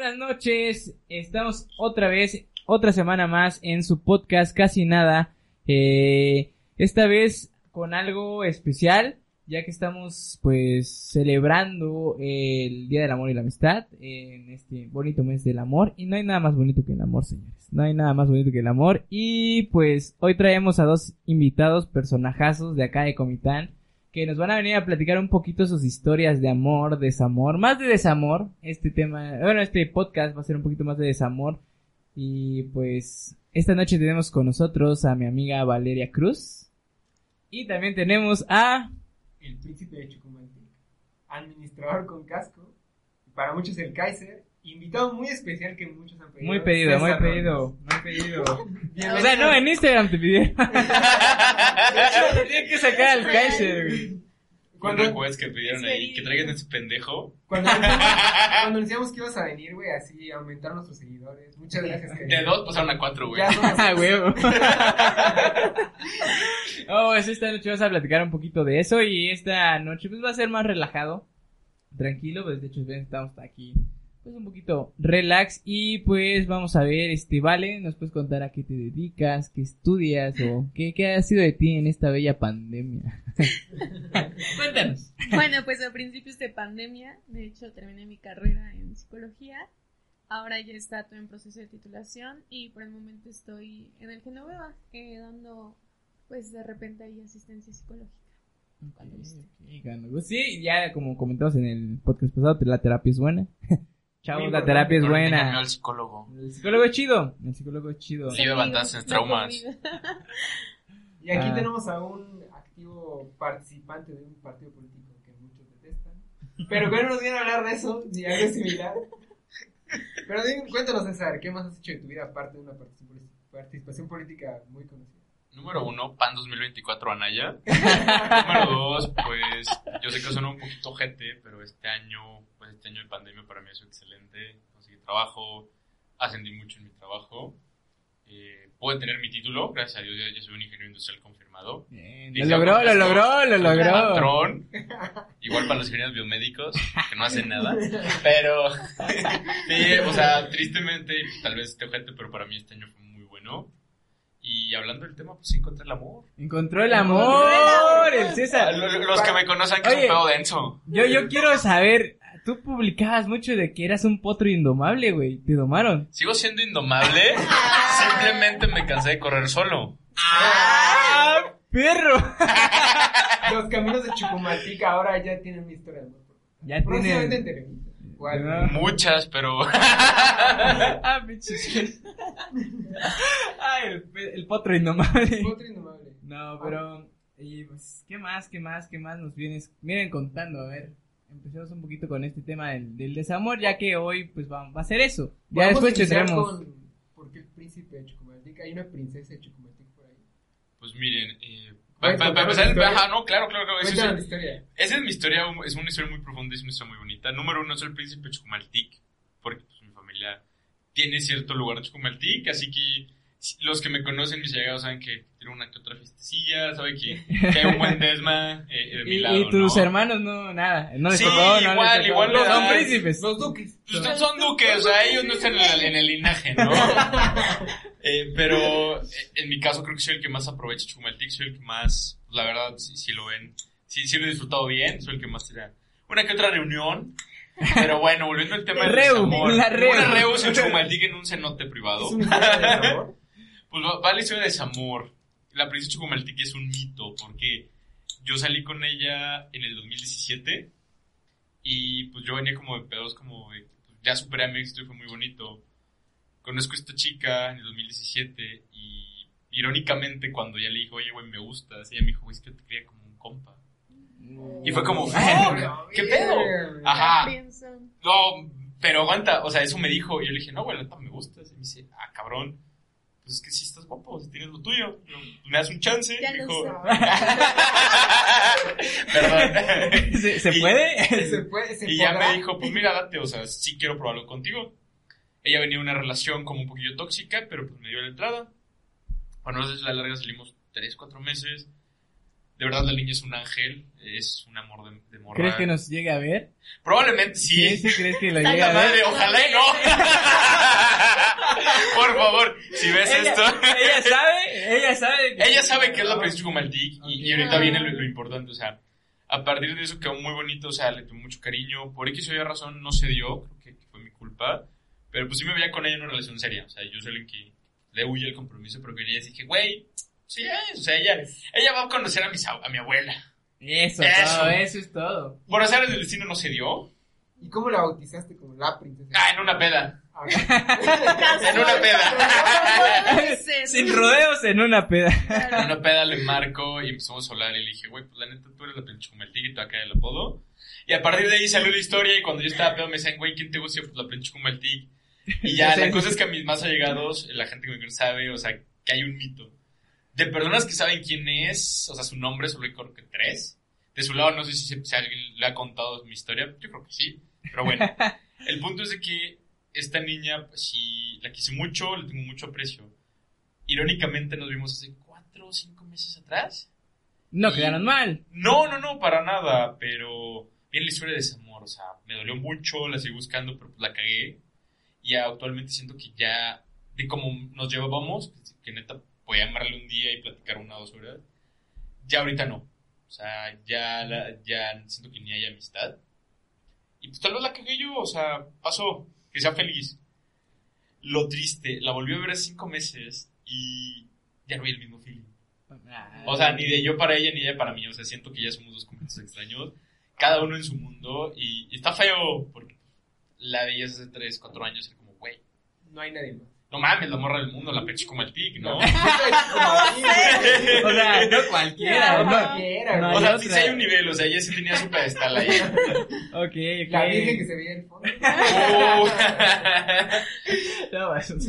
buenas noches. Estamos otra vez, otra semana más en su podcast Casi Nada. Eh, esta vez con algo especial, ya que estamos pues celebrando el Día del Amor y la Amistad en este bonito mes del amor. Y no hay nada más bonito que el amor, señores. No hay nada más bonito que el amor. Y pues hoy traemos a dos invitados personajazos de acá de Comitán que nos van a venir a platicar un poquito sus historias de amor, desamor, más de desamor. Este tema, bueno, este podcast va a ser un poquito más de desamor. Y pues esta noche tenemos con nosotros a mi amiga Valeria Cruz. Y también tenemos a... El príncipe de Chucumantic, administrador con casco, para muchos el Kaiser, invitado muy especial que muchos han pedido. Muy pedido, muy pedido, Robles. muy pedido. o sea, no, en Instagram te pidieron. De hecho, que sacar al Kaiser, güey. Cuando- request que pidieron Es ahí, que traigan ese pendejo. Cuando cuando anunciamos que ibas a venir, güey, así aumentar nuestros seguidores. Muchas gracias, De querido. dos pasaron a cuatro, güey. Ya Ah, huevo. oh, pues esta noche vamos a platicar un poquito de eso y esta noche pues va a ser más relajado, tranquilo, pues de hecho ven, estamos aquí pues un poquito relax y pues vamos a ver, este, vale, nos puedes contar a qué te dedicas, qué estudias o qué, qué ha sido de ti en esta bella pandemia. Cuéntanos. Bueno, pues a principios de pandemia, de hecho terminé mi carrera en psicología. Ahora ya está todo en proceso de titulación y por el momento estoy en el Genoveva, eh, dando pues de repente ahí asistencia psicológica. Cuando guste. Ok, gano. Pues sí, ya como comentamos en el podcast pasado, la terapia es buena. Chavos, Muy la terapia es buena. al psicólogo. El psicólogo es chido. El psicólogo es chido. Sí. La traumas. Y aquí Ah. tenemos a un activo participante de un partido político que muchos detestan. Pero que no nos viene a hablar de eso, ni algo similar. Pero dime, cuéntanos, César, ¿qué más has hecho de tu vida aparte de una participación política muy conocida? Número uno, PAN 2024 Anaya. Número dos, pues yo sé que suena un poquito gente, pero este año, pues este año de pandemia para mí sido excelente. Conseguí trabajo, ascendí mucho en mi trabajo. Eh, pude tener mi título, gracias a Dios ya, ya soy un ingeniero industrial confirmado. Bien, Lo logró, lo logró, lo logró. Patrón. Igual para los ingenieros biomédicos, que no hacen nada. Pero, sí, o sea, tristemente, tal vez este ojete, pero para mí este año fue muy bueno. Y hablando del tema, pues sí encontré el amor. Encontró el amor, el Ah, César. lo- lo- Los que me conocen que Oye. es un pedo denso. Yo, yo quiero saber, tú publicabas mucho de que eras un potro indomable, güey. Te domaron. Sigo siendo indomable, simplemente me cansé de correr solo. ¡Ah, perro! Los caminos de Chucumatica ahora ya tienen una historia de amor. Ya Próximamente tienen... ¿Cuál? No. Muchas, pero ah, pinches. Ay, el, pe- el potro indomable. Otro indomable. No, pero... Y pues, ¿qué más, qué más, qué más nos vienes, vienen contando? A ver, empecemos un poquito con este tema del, del desamor, ya que hoy, pues, va, va a ser eso. Ya después tendremos... con ¿Por qué el príncipe de Chucumatica? Hay una princesa de Chucumatica por ahí. pues miren, eh, ¿Puedes pa- pa- contar pa- la empezar- ajá, no, claro, claro, claro. eso es- historia. Esa es mi historia, es una historia muy profunda y es una historia muy bonita. Número uno es el príncipe Chucumaltic, porque pues, mi familia tiene cierto lugar en Chucumaltic, así que los que me conocen, mis allegados, saben que tiene una que otra fiestecilla, saben que, que hay un buen desma eh, de mi Y, lado, y tus ¿no? hermanos no, nada, no les Sí, tocó, no les igual, tocó. igual le Son príncipes. Los duques. Pues ustedes son duques, o sea, ellos no están en el, en el linaje, ¿no? Eh, pero eh, en mi caso creo que soy el que más aprovecha Chucumaltic, soy el que más, la verdad, si, si lo ven, si, si lo he disfrutado bien, soy el que más tira una que otra reunión. Pero bueno, volviendo al tema del Reu, desamor. la reu. Una reu en Chucumaltic en un cenote privado. Es amor. Pues va, va la historia de desamor. La princesa Chucumaltic es un mito porque yo salí con ella en el 2017 y pues yo venía como de pedos como de, pues, ya superé a mi éxito y fue muy bonito. Conozco a esta chica en el 2017 y irónicamente cuando ya le dije, oye, güey, me gustas, ella me dijo, güey, es que yo te quería como un compa. Y fue como, "Oh, ¿qué pedo? Ajá. No, pero aguanta, o sea, eso me dijo. Y yo le dije, no, güey, me gustas. Y me dice, ah, cabrón. Pues es que sí estás guapo, si tienes lo tuyo. Yo, ¿Me das un chance? Ya lo dijo. Perdón. ¿Se, se Y- puede? Se puede, se Y ya me dijo, pues mira, date, o sea, sí quiero probarlo contigo. Ella venía de una relación como un poquillo tóxica, pero pues me dio la entrada. Bueno, entonces a la larga salimos 3, 4 meses. De verdad, la niña es un ángel, es un amor de, de morra. ¿Crees que nos llegue a ver? Probablemente Sí, sí. sí, crees que lo llegue a Madre, ver. ojalá y no. Por favor, si ves Ella, esto. ella sabe, ella sabe. Ella sabe que es la princesa Chucumaltic y, y ahorita viene lo, lo importante, o sea, a partir de eso quedó muy bonito, o sea, le tuve mucho cariño, por X o Y razón no se dio, creo que, que fue mi culpa, pero pues sí me veía con ella en una relación seria, o sea, yo soy el que le huye el compromiso, pero con ella dije, güey, sí o sea, ella, ella va a conocer a, mis, a mi abuela. Eso, Eso. todo, eso es todo. Por azar del destino no se dio. ¿Y cómo la bautizaste como la princesa? Ah, en una peda. Ah, En una peda. Sin rodeos en una peda. En una peda le marco y empezamos a hablar y le dije, güey, pues la neta tú eres la pinche Chucumaltic y tú acá el apodo. Y a partir de ahí salió la historia y cuando yo estaba pedo me decían, güey, ¿quién te gusta? Pues la pinche Chucumaltic. Y ya, la cosa es que a mis más allegados, la gente que me conoce sabe, o sea, que hay un mito. De personas que saben quién es, o sea, su nombre, solo hay creo que tres. De su lado no sé si, se- si alguien le ha contado mi historia, yo creo que sí. Pero bueno, el punto es de que esta niña, pues sí, la quise mucho, le tengo mucho aprecio. Irónicamente nos vimos hace cuatro o cinco meses atrás. No quedaron mal. No, no, no, para nada, pero bien la historia de desamor, o sea, me dolió mucho, la seguí buscando, pero pues la cagué. Y actualmente siento que ya, de cómo nos llevábamos, que neta podía amarle un día y platicar una o dos horas, ya ahorita no. O sea, ya, ya siento que ni hay amistad. Y pues tal vez la cagué yo, o sea, pasó, que sea feliz. Lo triste, la volví a ver hace cinco meses y ya no hay el mismo feeling. O sea, ni de yo para ella ni ella para mí. O sea, siento que ya somos dos completos extraños. Cada uno en su mundo. Y, está feo porque la veías hace 3, 4 años y como, güey, No hay nadie más. No mames, la morra del mundo, la peche como el tic, ¿no? O sea, no cualquiera. No No, cualquiera, no o sea, sí, otra. sí hay un nivel. O sea, ella sí tenía su pedestal ahí. Ok, ok. La virgen que se veía en el fondo.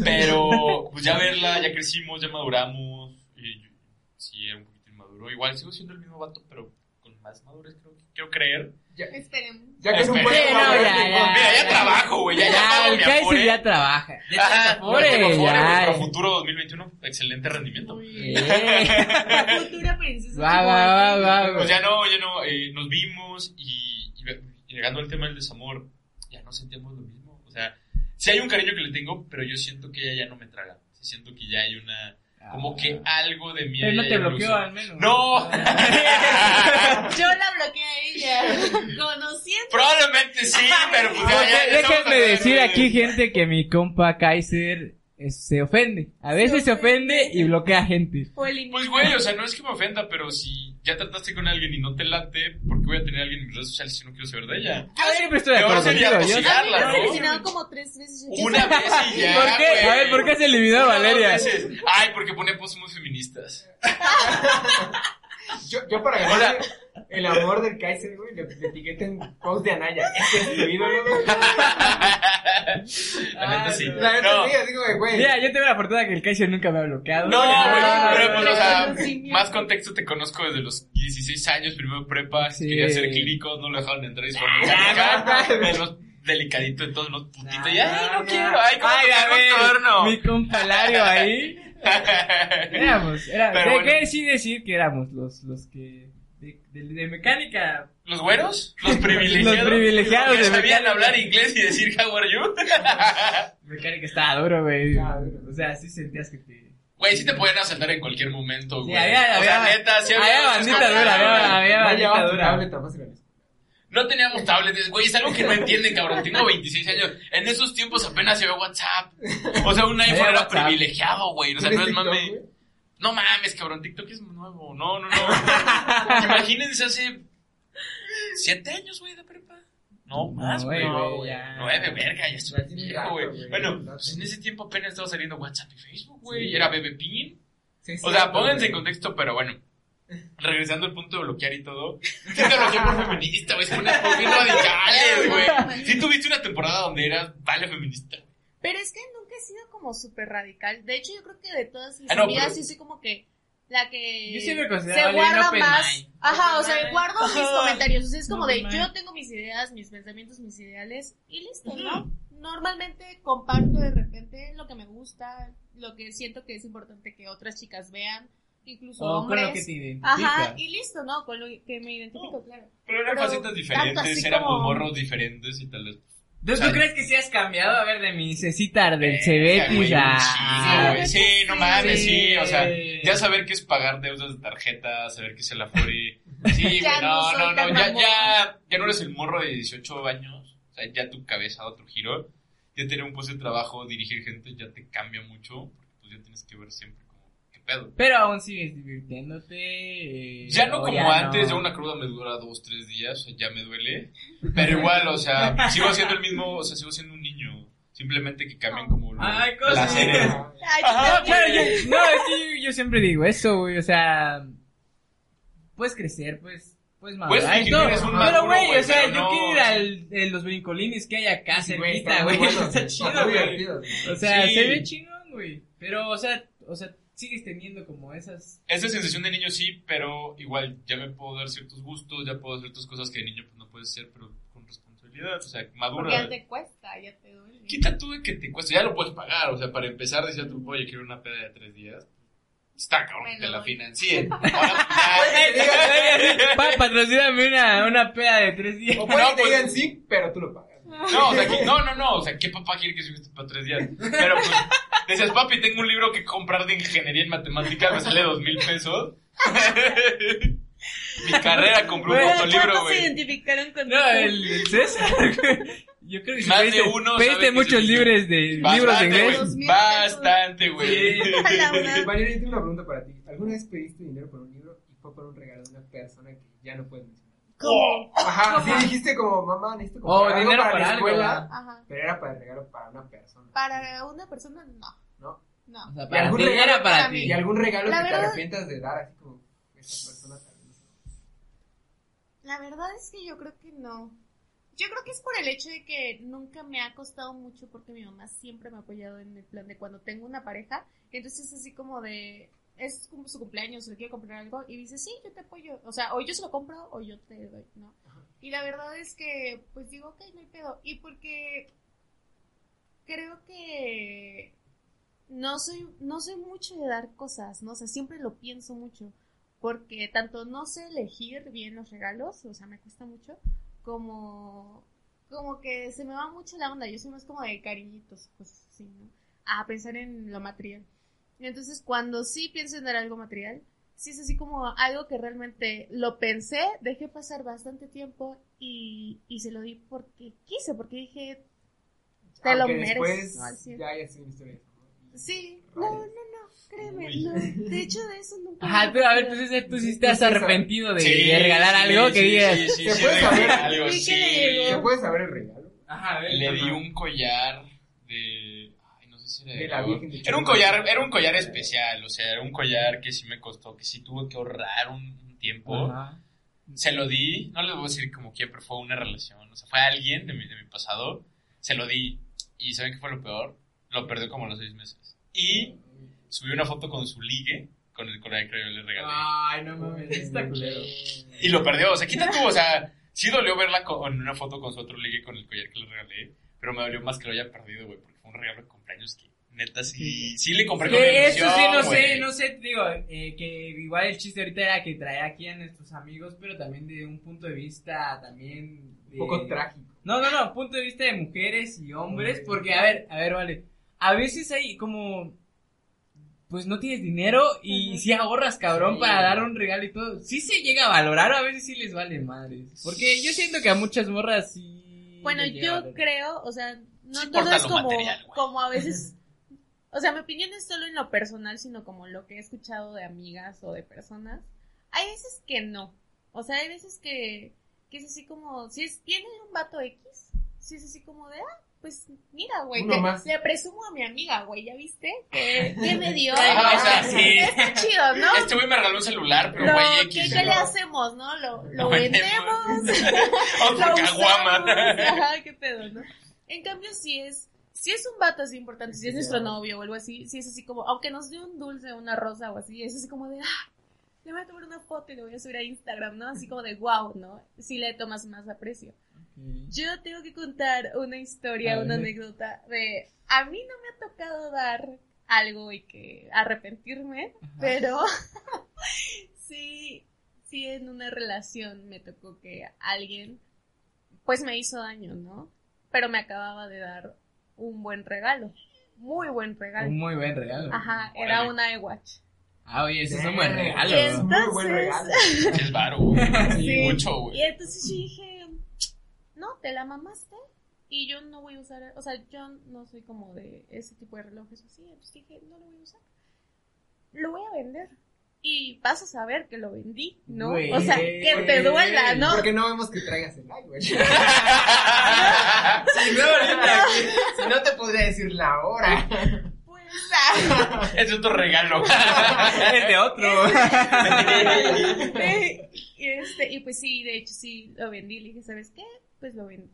Pero, pues ya verla, ya crecimos, ya maduramos. Y yo- sí, era un poquito inmaduro. Igual sigo siendo el mismo vato, pero con más madurez, creo, quiero creer. Ya, Esperemos. ya que es un Sí, buen no, jugador ya. Mira, ya trabajo, güey. Ya, ya, el ya trabaja. Ya ya tengo Afore, ya. Futuro 2021, excelente rendimiento. La futura princesa. Guau, guau, guau, guau. Pues ya no, ya no, eh, nos vimos y, y llegando al tema del desamor, ya no sentíamos lo mismo. O sea, sí hay un cariño que le tengo, pero yo siento que ella ya no me traga. Sí siento que ya hay una, como que algo de mí. Pero no te bloqueó al menos. No. Yo la bloqueé a ella. Conociendo. Probablemente sí, pero pues ya, ya- déjenme decir de- aquí, gente, que mi compa Kaiser es- se ofende. A veces se ofende y bloquea gente. Pues güey, o sea, no es que me ofenda, pero si ya trataste con alguien y no te late, ¿por qué voy a tener a alguien en mis redes sociales si no quiero saber de ella? Yo siempre estoy de acuerdo sería contigo. Yo... ¿no? eliminado como tres veces. Una vez y ya. ¿Por qué? A ver, ¿por qué has eliminado a Una, dos Valeria? veces. Ay, porque pone posts muy feministas. Yo, yo para ganar el amor del Kaiser, güey, le, le etiqueté en post de Anaya. Este es tu ídolo, güey. La neta sí. no. La neta No. sí, así como de, güey. Mira, yo tengo la fortuna que el Kaiser nunca me ha bloqueado. No, güey, no, pero pues, o sea, más contexto te conozco desde los 16 años, primero prepa, Sí. quería ser clínico, no lo dejaron entrar y se fueron Ah, a no, no. de los delicadito de todos los putitos, y No, ay, no no, quiero, ay, cómo Ay, a ver, mi compa Lario ahí. Éramos, era, Pero ¿qué, bueno. qué sí decir que éramos los, los que de, de- de mecánica? ¿Los güeros? ¿Los privilegiados? Los privilegiados que de sabían mecánica. hablar inglés y decir how are you? Mecánica estaba duro, güey. O sea, sí sentías que te... Güey, sí te pueden asaltar en cualquier momento, Sí, güey. había- o sea, había- neta, sí había bandita dura, había- bandita dura. No teníamos tablets, güey, es algo que no entienden, cabrón. Tengo 26 años. En esos tiempos apenas se ve WhatsApp. O sea, un iPhone era WhatsApp. privilegiado, güey. O sea, no es ¿Tienes mame. No mames, cabrón, TikTok es nuevo. No, no, no. Imagínense hace 7 años, güey, de prepa. No, más, güey. no, güey. Nueve, verga, ya tiene viejo, güey. Bueno, pues en ese tiempo apenas estaba saliendo WhatsApp y Facebook, güey. Sí. Era Bebe Pin. Sí, sí, O sea, pónganse en contexto, pero bueno. Regresando al punto de bloquear y todo. Sí te bloqueé por feminista, güey. Es unas bien radicales, güey. Sí tuviste una temporada donde eras vale feminista. Pero es que nunca he sido como súper radical. De hecho, yo creo que de todas mis Ah, no, amigas pero- sí soy como que la que Yo siempre se guarda Open más. mind. Ajá, o Open sea, mind. guardo mis Ajá. comentarios. O sea, es como de mind. yo tengo mis ideas, mis pensamientos, mis ideales y listo, ¿no? Normalmente comparto de repente lo que me gusta, lo que siento que es importante que otras chicas vean. Incluso O con hombres. lo que te. Ajá, y listo, ¿no? Con lo que me identifico, claro. Pero eran facetas diferentes, éramos como- morros diferentes y tal vez. ¿Tú, O sea, tú crees que sí has cambiado? A ver, de mi Cecitar del Verga, Cebetis a... Sí, no mames, Sí. sí. O sea, ya saber qué es pagar deudas de tarjeta, saber qué es el Afore. Sí, güey, no, no no, Ya, ya, ya no eres el morro de 18 años. O sea, ya tu cabeza da otro giro. Ya tener un puesto de trabajo, dirigir gente, ya te cambia mucho. Porque pues ya tienes que ver siempre como, ¿qué pedo? Pero aún sigues divirtiéndote. eh, Ya no como ya antes, no. ya una cruda me dura dos, tres días, ya me duele. Pero igual, o sea, sigo siendo el mismo, o sea, sigo siendo un niño. Simplemente que cambien como los Ay, cosas. Ajá, yo- no, es que yo, yo siempre digo eso, güey, o sea, puedes crecer, pues, puedes Puedes madurar eres un Pero, güey, o sea, pero yo no, quiero ir al, los brincolines que hay acá Sí, güey, cerquita, está muy güey, bueno, está sí, chido, güey. O sea, Sí. se ve chingón, güey, pero, o sea, o sea, sigues teniendo como esas... Esa sensación de niño sí, pero igual ya me puedo dar ciertos gustos, ya puedo hacer ciertas cosas que de niño pues no puedes hacer, pero con responsabilidad, o sea, Porque madura. ya te cuesta, ya te duele. Quita tú de que te cuesta, ya lo puedes pagar, o sea, para empezar decía tu oye, quiero una peda de tres días. Está cabrón, Me que la financien. Patrocíname una, una peda de tres días. O puede No, que te pues- digan sí, pero tú lo pagas. No, o sea, que- no, no, no, o sea, ¿qué papá quiere que subiste para tres días? Pero pues, decías, papi, tengo un libro que comprar de ingeniería en matemáticas, me sale dos mil pesos. Mi carrera compré un Güey, puto libro, ¿Cuántos se güey. identificaron con No, el, el César, güey. Yo creo que sí Más de pediste, uno pediste muchos libros de, libros de inglés. güey. Bastante, güey. Sí. Yo tengo una pregunta para ti. ¿Alguna vez pediste dinero por un libro y fue por un regalo de una persona que ya no puedes ¿Cómo? Ajá, ¿Cómo? sí dijiste como, mamá, necesito Oh, comprar algo dinero para para la algo, escuela, pero era para el regalo para una persona, Para una persona, no. ¿no? No. O sea, Y para algún ti regalo era para para ti. Y algún regalo La que te arrepientas de dar, así como, esa persona tal vez no. La verdad es que yo creo que no. Yo creo que es por el hecho de que nunca me ha costado mucho porque mi mamá siempre me ha apoyado en el plan de cuando tengo una pareja. Entonces es así como de, es como su cumpleaños, le quiere comprar algo y dice, sí, yo te apoyo. O sea, o yo se lo compro o yo te doy, ¿no? Y la verdad es que, pues digo, ok, no hay pedo. Y porque creo que no soy, no soy mucho de dar cosas, ¿no? O sea, siempre lo pienso mucho. Porque tanto no sé elegir bien los regalos, o sea, me cuesta mucho, como, como que se me va mucho la onda. Yo soy más como de cariñitos, pues sí, ¿no? A pensar en lo material. Entonces, cuando sí pienso en dar algo material, sí es así como algo que realmente lo pensé, dejé pasar bastante tiempo y, y se lo di porque quise, porque dije, te lo mereces. después ya hayas sido una historia. ¿no? Sí, no, no, no, créeme, Uy. no. De hecho, de eso nunca. Ajá, tú, a ver, he tú, sí sí, arrepentido de, Sí, de regalar sí, algo sí, que digas. sí, sí, ¿Se sí, puede regalé saber? algo, Vi que sí. le llegó. ¿Se puede saber el regalo? Ajá, a ver. Le di un collar. Era de. De la. Virgen de Era un collar, era un collar especial, o sea, era un collar que sí me costó, que sí tuve que ahorrar un, un tiempo. Ajá. Se lo di, no les voy a decir como quién, pero fue una relación, o sea, fue alguien de mi, de mi pasado. Se lo di, y ¿saben qué fue lo peor? Lo perdió como a los seis meses. Y subí una foto con su ligue, con el collar que yo le regalé. Ay, no mames, está culero. Y lo perdió, o sea, quita tú, o sea, sí dolió verla con en una foto con su otro ligue con el collar que le regalé, pero me dolió más que lo haya perdido, güey, porque fue un regalo de cumpleaños que neta sí, sí. le compré con Que eso sí, no sé, no sé, digo, eh, que igual el chiste ahorita era que trae aquí a nuestros amigos, pero también de un punto de vista también... Un poco trágico. No, no, no, punto de vista de mujeres y hombres, porque a ver, a ver, vale, a veces hay como, pues no tienes dinero y si ahorras, cabrón, Sí. para dar un regalo y todo, sí se llega a valorar o a veces sí les vale madres, porque yo siento que a muchas morras sí... Bueno, yo creo, o sea, no Sí todo es como, material, como a veces. O sea, mi opinión es solo en lo personal, sino como lo que he escuchado de amigas o de personas. Hay veces que no. O sea, hay veces que, que es así como, si es, tiene un vato X, si es así como de, ah, pues mira, güey, le presumo a mi amiga, güey, ¿ya viste? ¿Qué, qué me dio? Ah, o sea, sí. Está chido, ¿no? Este güey me regaló un celular, pero Lo- güey ¿qué, qué le hacemos, no? Lo, lo Lo vendemos. Otra Lo caguama. Ajá, qué pedo, ¿no? En cambio, si es, si es un vato así importante, si es nuestro novio o algo así, si es así como, aunque nos dé un dulce, una rosa o así, es así como de, ah, le voy a tomar una foto y le voy a subir a Instagram, ¿no? Así como de wow, ¿no? Si le tomas más aprecio. Yo tengo que contar una historia, A una anécdota de, a mí no me ha tocado dar algo y que arrepentirme, pero Sí, sí, en una relación me tocó que alguien, pues me hizo daño, ¿no? Pero me acababa de dar un buen regalo, muy buen regalo. Un muy buen regalo. Ajá, era una iWatch. Ah, oye, ese es un buen regalo. Y es- Muy buen regalo. Es varo, güey. Sí. Mucho, güey. Y entonces yo dije, no, te la mamaste. Y yo no voy a usar, o sea, yo no soy como de ese tipo de relojes así. Entonces dije, no lo voy a usar. Lo voy a vender. Y vas a saber que lo vendí, ¿no? Güey. o sea, que te duela, ¿no? Porque no vemos que traigas el like, güey. Si no, aquí. no te podría decir la hora. Pues, es otro regalo. Es de otro. y, este, y pues sí, de hecho sí lo vendí. Le dije, ¿sabes qué? Pues lo vendí.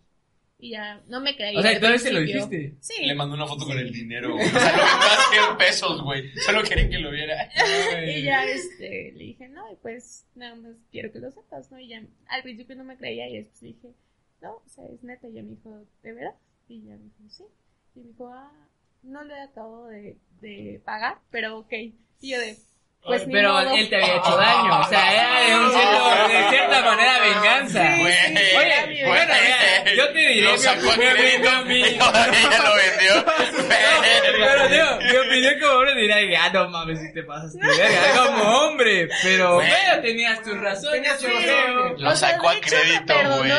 Y ya no me creía. O sea, entonces se lo dijiste. Sí. Le mandó una foto con el dinero, güey. O sea, lo a 100 pesos, güey. Solo quería que lo viera. Y ya este, le dije, no, y pues nada más quiero que lo sepas, ¿no? Y ya al principio no me creía y después le dije, no, o sea, es neta. Y ya me dijo, ¿de verdad? Y ya me dijo, sí. Y me dijo, ah, no lo he acabado de, de pagar, pero ok. Y yo de, pues Pero modo. él te había hecho daño. O sea, era de, un cierto- de cierta manera venganza. Sí, sí, Oye, bueno, mira, yo te diré Lo sacó a opinión, mi- y todavía ya lo vendió. Pero digo, mi opinión como hombre dirá, ah, no mames, si te pasas de verga, como hombre, pero, Güey. pero tenías tus razones, Tenías yo creo. Lo sacó a crédito, güey.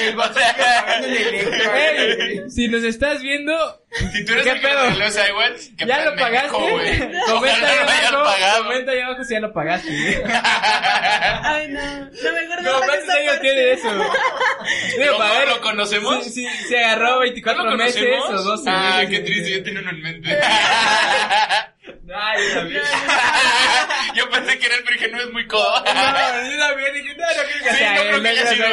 El si nos estás viendo, si tú eres ¿Qué el que pedo? lo regaló ese iWatch, qué ya lo pagaste. Comenta ahí abajo, pagado. comenta ahí abajo si ya lo pagaste. Ay, no, no me acuerdo No, ¿cuántos años tiene eso? Digo, ¿Lo, para ver, ¿Lo conocemos? Sí, sí, se agarró 24 ¿Lo meses conocemos? o 12 Ah, meses. qué triste, yo tenía uno en mente. Ay, yo también. yo pensé que era el pero dije, no es muy codo. No, yo también dije, no, no creo que Sí, sea no él, creo que ella sí lo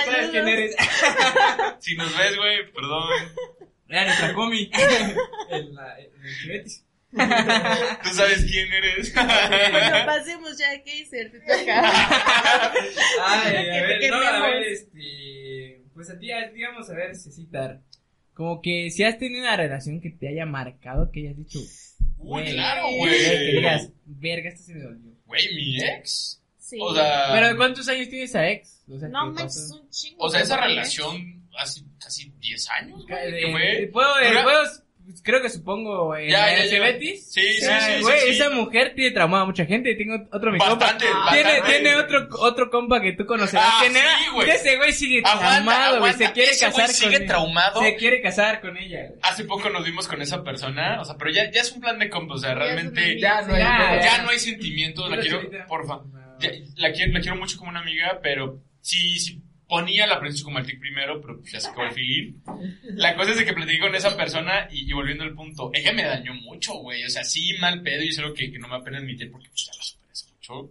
que sea- ¿Sabes Saludos. quién eres? Si nos ves, güey, perdón. Era nuestra comi. En la, en el Chivetis. Tú sabes quién eres. Bueno, pasemos ya, Kaiser, te toca. Ay, Que a ver, no, a ver, este. Pues a ti, digamos, a ver, Cecitar. Como que si has tenido una relación que te haya marcado, que hayas dicho. Uy, güey, claro, Que güey. digas, verga, esto se me dolió. Güey, mi ex. Sí. O sea, Pero ¿cuántos años tiene esa ex? O sea, no ¿qué manches, pasó? un chingo. o sea, esa relación hace casi 10 años, güey. De- que fue. ¿Puedo, eh, puedo, creo que supongo, en Ya, ya, ya. Betis? Sí, sí, Ah, sí, sí, Güey, sí. esa mujer tiene traumada a mucha gente. Tengo otro mi compa. Bastante, Tiene, bastante. tiene otro, otro compa que tú conocerás. Ah, sí, güey. Ese güey sigue traumado, güey. Se quiere Ese casar con sigue ella. traumado. Se quiere casar con ella, güey. Hace poco nos vimos con esa persona, o sea, pero ya, ya es un plan de compa, o sea, es realmente Ya no hay Ya, no hay sentimientos, la quiero, porfa. La, quiero, la quiero mucho como una amiga, pero sí, sí ponía la princesa como el tic primero, pero pues ya se acabó el feeling. La cosa es de que platiqué con esa persona y, y volviendo al punto, ella me dañó mucho, güey, o sea, sí, mal pedo, y es algo que, que no me apena admitir porque pues ya lo superé hace mucho.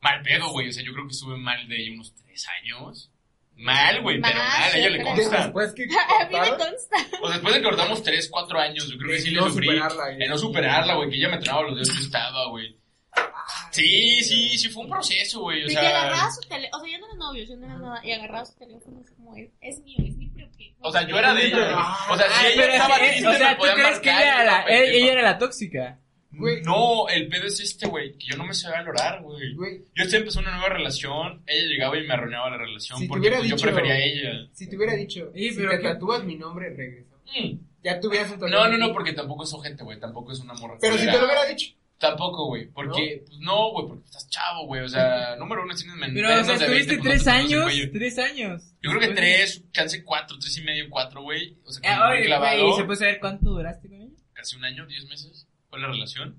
Mal pedo, güey, o sea, yo creo que estuve mal de unos tres años. Mal, güey, pero Mal, a ella le consta. Después que A mí me consta. O después de que cortamos 3, 4 años, yo creo que sí le no sufrí. superarla. De no superarla, güey, que ella me tronaba los dedos, yo estaba, güey. Sí, sí, sí, fue un proceso, güey, o De que agarraba sea... su teléfono, o sea, yo no era novio, yo no era nada, y agarraba su teléfono es como, es, es mío, es mi propio. O sea, yo era de ella, güey. O sea, si ella estaba triste, o sea, ¿tú crees que ella yo era la, estaba ella, era la tóxica? Güey. No, el pedo es este, güey, que yo no me sé valorar, güey. Güey, Yo estoy empezando una nueva relación, ella llegaba y me arruinaba la relación Si te porque hubiera pues, yo dicho- prefería a ella. si te hubiera dicho, Sí, si pero te ¿qué? tatúas mi nombre, regresa. Mm. Ya tuvieras un No, no, no, porque tampoco es gente, güey, tampoco es una morra. Pero si te lo hubiera dicho. Tampoco, güey, porque, pues no, güey, porque estás chavo, güey, o sea, número uno tienes men- Pero, o menos sea, de 20, estuviste no tres años, tres años. Yo creo que tres, chance cuatro, tres y medio, cuatro, güey, o sea, Eh, como muy oye, clavado. ¿y se puede saber cuánto duraste con ella? casi un año, diez meses, fue la relación.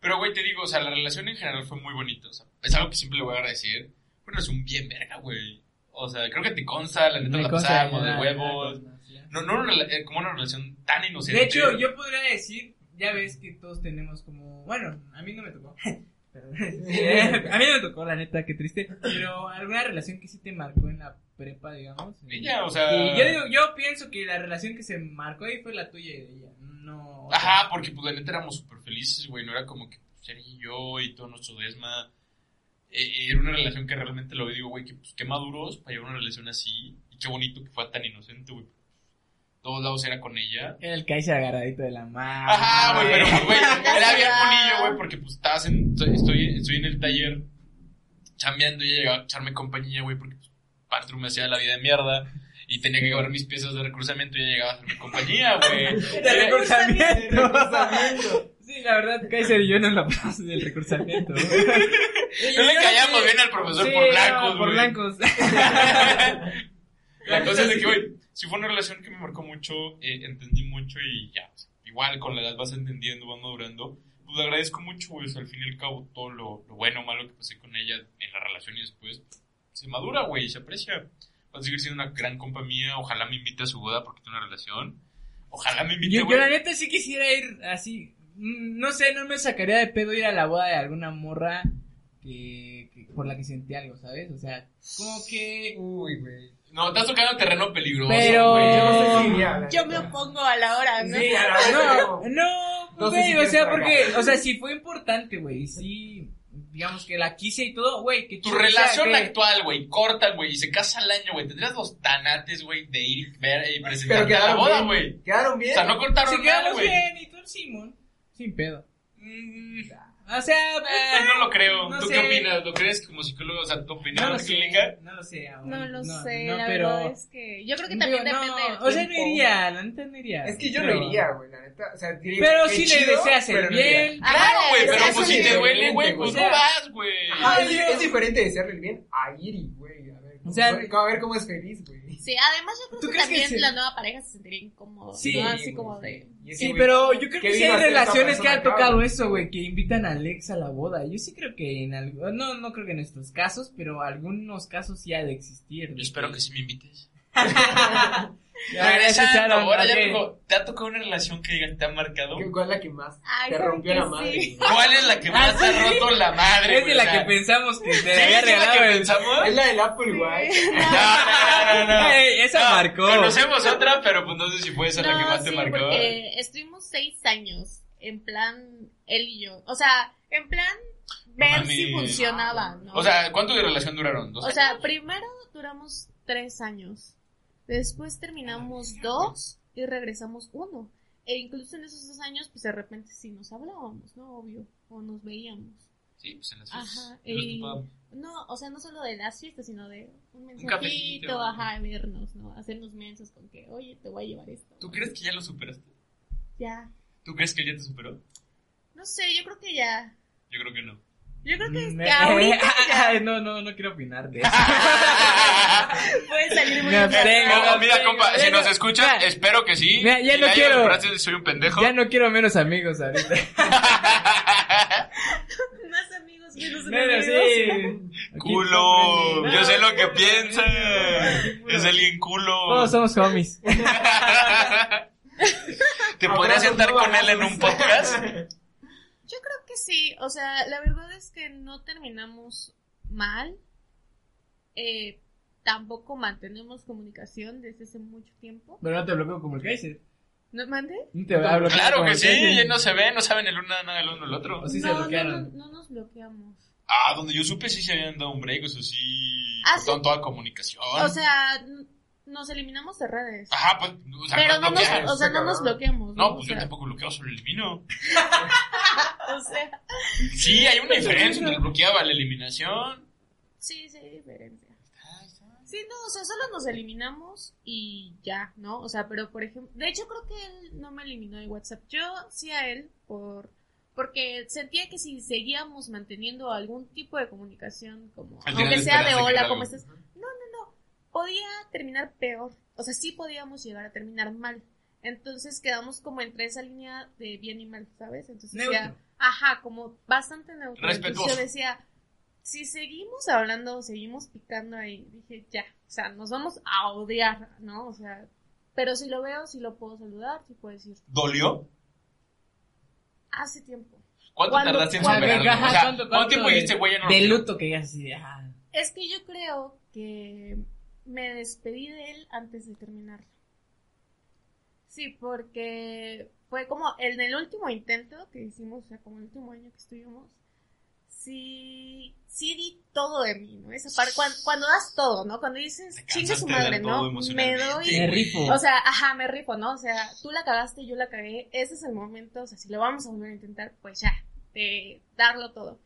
Pero, güey, te digo, o sea, la relación en general fue muy bonita, o sea, es algo que siempre le voy a agradecer. Bueno, es un bien verga, güey. O sea, creo que te consta, la neta Me la ya, de huevos. No, no eh, como una relación tan inocente. De hecho, yo podría decir, ya ves que todos tenemos como, bueno, a mí no me tocó. Pero, a mí no me tocó, la neta, qué triste. Pero alguna relación que sí te marcó en la prepa, digamos. Ella, o sea... Y yo digo, yo pienso que la relación que se marcó ahí fue la tuya y de ella. No. otra. Ajá, porque pues la neta éramos súper felices, güey. No era como que pues, ella y yo y todo nuestro desma. Eh, era una relación que realmente lo digo, güey, que pues qué maduros para llevar una relación así. Y qué bonito que fue tan inocente, güey. Todos lados era con ella. Era el Kaiser agarradito de la mano. Ajá, güey, pero pues, güey, era bien bonillo, güey, porque pues estabas en, estoy, estoy, en el taller chambeando y ella llegaba a echarme compañía, güey, porque pues, Pantru me hacía la vida de mierda y tenía que llevar mis piezas de recursamiento y ella llegaba a hacerme compañía, güey. De. Recursamiento. Sí, la verdad, Kaiser y yo nos la pasamos del recursamiento. No le callamos bien al profesor Sí, por blancos, no, por güey. blancos. La cosa es de que, güey, si fue una relación que me marcó mucho, eh, entendí mucho y ya. igual con la edad vas entendiendo, vas madurando. Pues le agradezco mucho, güey. o sea, al fin y al cabo, todo lo, lo bueno o malo que pasé con ella en la relación y después se madura, güey, se aprecia. Va a seguir siendo una gran compa mía. Ojalá me invite a su boda porque tiene una relación. Ojalá me invite, Yo, yo güey. la neta sí quisiera ir así. mm, No sé, no me sacaría de pedo ir a la boda de alguna morra que, que- por la que sentí algo, ¿sabes? O sea, como que... Uy, güey. No, estás tocando terreno peligroso, Pero- güey. Yo no sé si iría, Yo me opongo a la hora, ¿no? Sí, a la vez, No, no, No sé güey, si o sea, porque, o sea, si fue importante, güey, sí, digamos que la quise y todo, güey, que Tu relación que- actual, güey, corta, güey, y se casa al año, güey. Tendrías los tanates, güey, de ir, ver y a la boda, güey. Quedaron O bien. sea, no cortaron nada, quedamos güey. bien y tú Simón, sin pedo. Mm, O sea, eh, no lo creo. No ¿Tú sé. qué opinas? ¿Lo crees como psicólogo? O sea, tu opinión no lo sé, clínica. no lo sé aún. No lo sé, no, la pero... verdad es que yo creo que también Digo, depende no, del O sea, no iría, la neta no iría. Es que yo no iría, güey, la neta. O sea, diría, Pero sí le deseas el bien. Claro, güey, Ah, pero pues si te duele, güey, pues no vas, güey. Es, Ay, es Dios. diferente desearle el bien a ir y, güey. O sea, a ver cómo es feliz, güey. Sí, además yo ¿Tú creo que crees que también sí? la nueva pareja se sentiría incómodo. Sí, ¿no? Así como de... Sí, güey, pero yo creo ¿qué que sí hay relaciones que han tocado güey? eso, güey, que invitan a Alex a la boda. Yo sí creo que en algo, no, no creo que en nuestros casos, pero algunos casos sí ha de existir. Yo espero que sí me invites. Ya, ya Regresando, ahora ya ok. tocó- ¿te ha tocado una relación que diga, te ha marcado? ¿Qué- ¿Cuál es la que más Ay, te ¿saben rompió la madre? Sí. ¿Cuál es la que más Ah, te ha sí. roto la madre? Es de la que pensamos que te había ¿Es de la regalado? Es la del Apple White. No, no, no, no, esa marcó. Conocemos otra, pero pues no sé si fue esa la que más te marcó. porque estuvimos seis años en plan él y yo. O sea, en plan ver si funcionaba, ¿no? O sea, ¿cuánto de relación duraron? ¿Dos O sea, primero duramos tres años. Después terminamos dos y regresamos uno. E incluso en esos dos años, pues de repente sí nos hablábamos, ¿no? Obvio. O nos veíamos. Sí, pues en las Ajá, los y- topábamos. No, o sea, no solo de las fiestas, sino de un mensajito, ¿no? ajá, vernos, ¿no? Hacernos mensos con que, oye, te voy a llevar esto. ¿Tú crees que ya lo superaste? Ya. ¿Tú crees que ya te superó? No sé, yo creo que ya. Yo creo que no. Yo creo que, que ahorita ya Ay, no, no, no quiero opinar de eso. puede salir muy bien. Oh, mira, compa, si nos no- escuchas, ya. espero que sí. Mira, ya Y no quiero- frases soy un pendejo. ya no quiero menos amigos ahorita. Más amigos, menos sí. Culo, yo sé lo que piensa. Es alguien culo. Todos somos homies. ¿Te podrías sentar no con él en un podcast? Yo creo que sí, o sea, la verdad es que no terminamos mal. Eh, tampoco mantenemos comunicación desde hace mucho tiempo. Pero no te bloqueo como el Kaiser. ¿No mande? No te hablo Claro como que el sí, Kaiser. ya no se ven, no saben el uno nada del uno del otro. O sí se no, no, bloquearon. no, no nos bloqueamos. Ah, donde yo supe sí se habían dado un break, o sea, sí. Ah, sí. toda comunicación. O sea, nos eliminamos de redes. Ajá, pues. O sea, pero no nos, o sea, no nos bloqueamos. No, O pues yo sea, tampoco bloqueo, solo elimino. O sea, Sí, hay una diferencia entre el bloqueado la eliminación. sí, sí, hay diferencia. Sí, no, o sea, solo nos eliminamos y ya, ¿no? O sea, pero por ejemplo, de hecho creo que él no me eliminó de WhatsApp. Yo sí a él por porque sentía que si seguíamos manteniendo algún tipo de comunicación como aunque sea de hola. ¿cómo estás? No, no, no. Podía terminar peor. O sea, sí podíamos llegar a terminar mal. Entonces quedamos como entre esa línea de bien y mal, ¿sabes? Entonces Neutro. Ajá, como bastante neutro. Entonces Respetuoso. yo decía, si seguimos hablando, seguimos picando ahí, dije, ya, o sea, nos vamos a odiar, ¿no? O sea, pero si lo veo, si lo puedo saludar, si puedo decir, ¿Dolió? hace tiempo. ¿Cuánto ¿Cuándo- tardaste en superarlo? Ajá, O sea, ¿cuánto- ¿cuánto, cuánto tiempo dijiste, güey, no De luto que ya así ah. Es que yo creo que me despedí de él antes de terminarlo. Sí, porque fue como en el último intento que hicimos, o sea, como el último año que estuvimos, sí, sí di todo de mí, ¿no? Esa parte, cuando, cuando das todo, ¿no? Cuando dices, chingue su madre, ¿no? Me doy, Me rifo. o sea, ajá, me rifo, ¿no? O sea, tú la cagaste, yo la cagué, ese es el momento, o sea, si lo vamos a volver a intentar, pues ya, de darlo todo.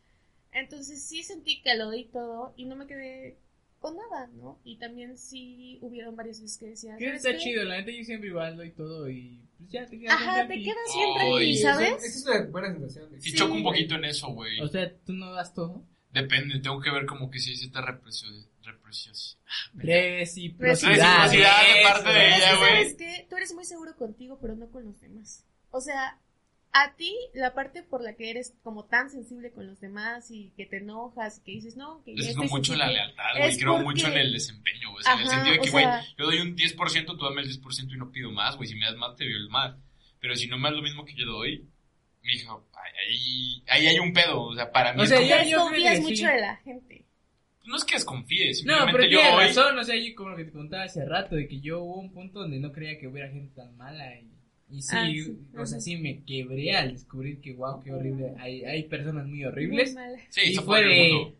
Entonces sí sentí que lo di todo y no me quedé con nada, ¿no? Y también sí hubieron varias veces que decía, Que ¿sabes está qué? chido, la neta yo siempre igual doy todo y pues ya te quedas Ajá, te quedas siempre ahí, Sí, ¿sabes? Esa es una buena sensación. de- Sí, Sí. choco un poquito en eso, güey. O sea, tú no das todo. Depende, tengo que ver como que si hay cierta represión. represión. Reciprocidad. Reciprocidad de parte de Pero es ella, que, güey. ¿sabes qué? Tú eres muy seguro contigo, pero no con los demás. O sea, a ti, la parte por la que eres como tan sensible con los demás y que te enojas y que dices, no, que Les se mucho en la lealtad, güey. Creo porque- mucho en el desempeño, güey. O sea, en el sentido de que, güey, sea- yo doy un 10%, tú dame el 10% y no pido más, güey. Si me das más, te doy el más. Pero si no me das lo mismo que yo doy, mijo, ahí, ahí hay un pedo. O sea, para mí O es sea, como- ya- creo mucho sí. de la gente. No es que desconfíe, No, simplemente pero yo tienes hoy... razón, o sea, yo como lo que te contaba hace rato, de que yo hubo un punto donde no creía que hubiera gente tan mala y, y sí, Ah, sí, o sea, sí me quebré al descubrir que wow, qué horrible, hay, hay personas muy Muy horribles mala. Sí, y eso fue de,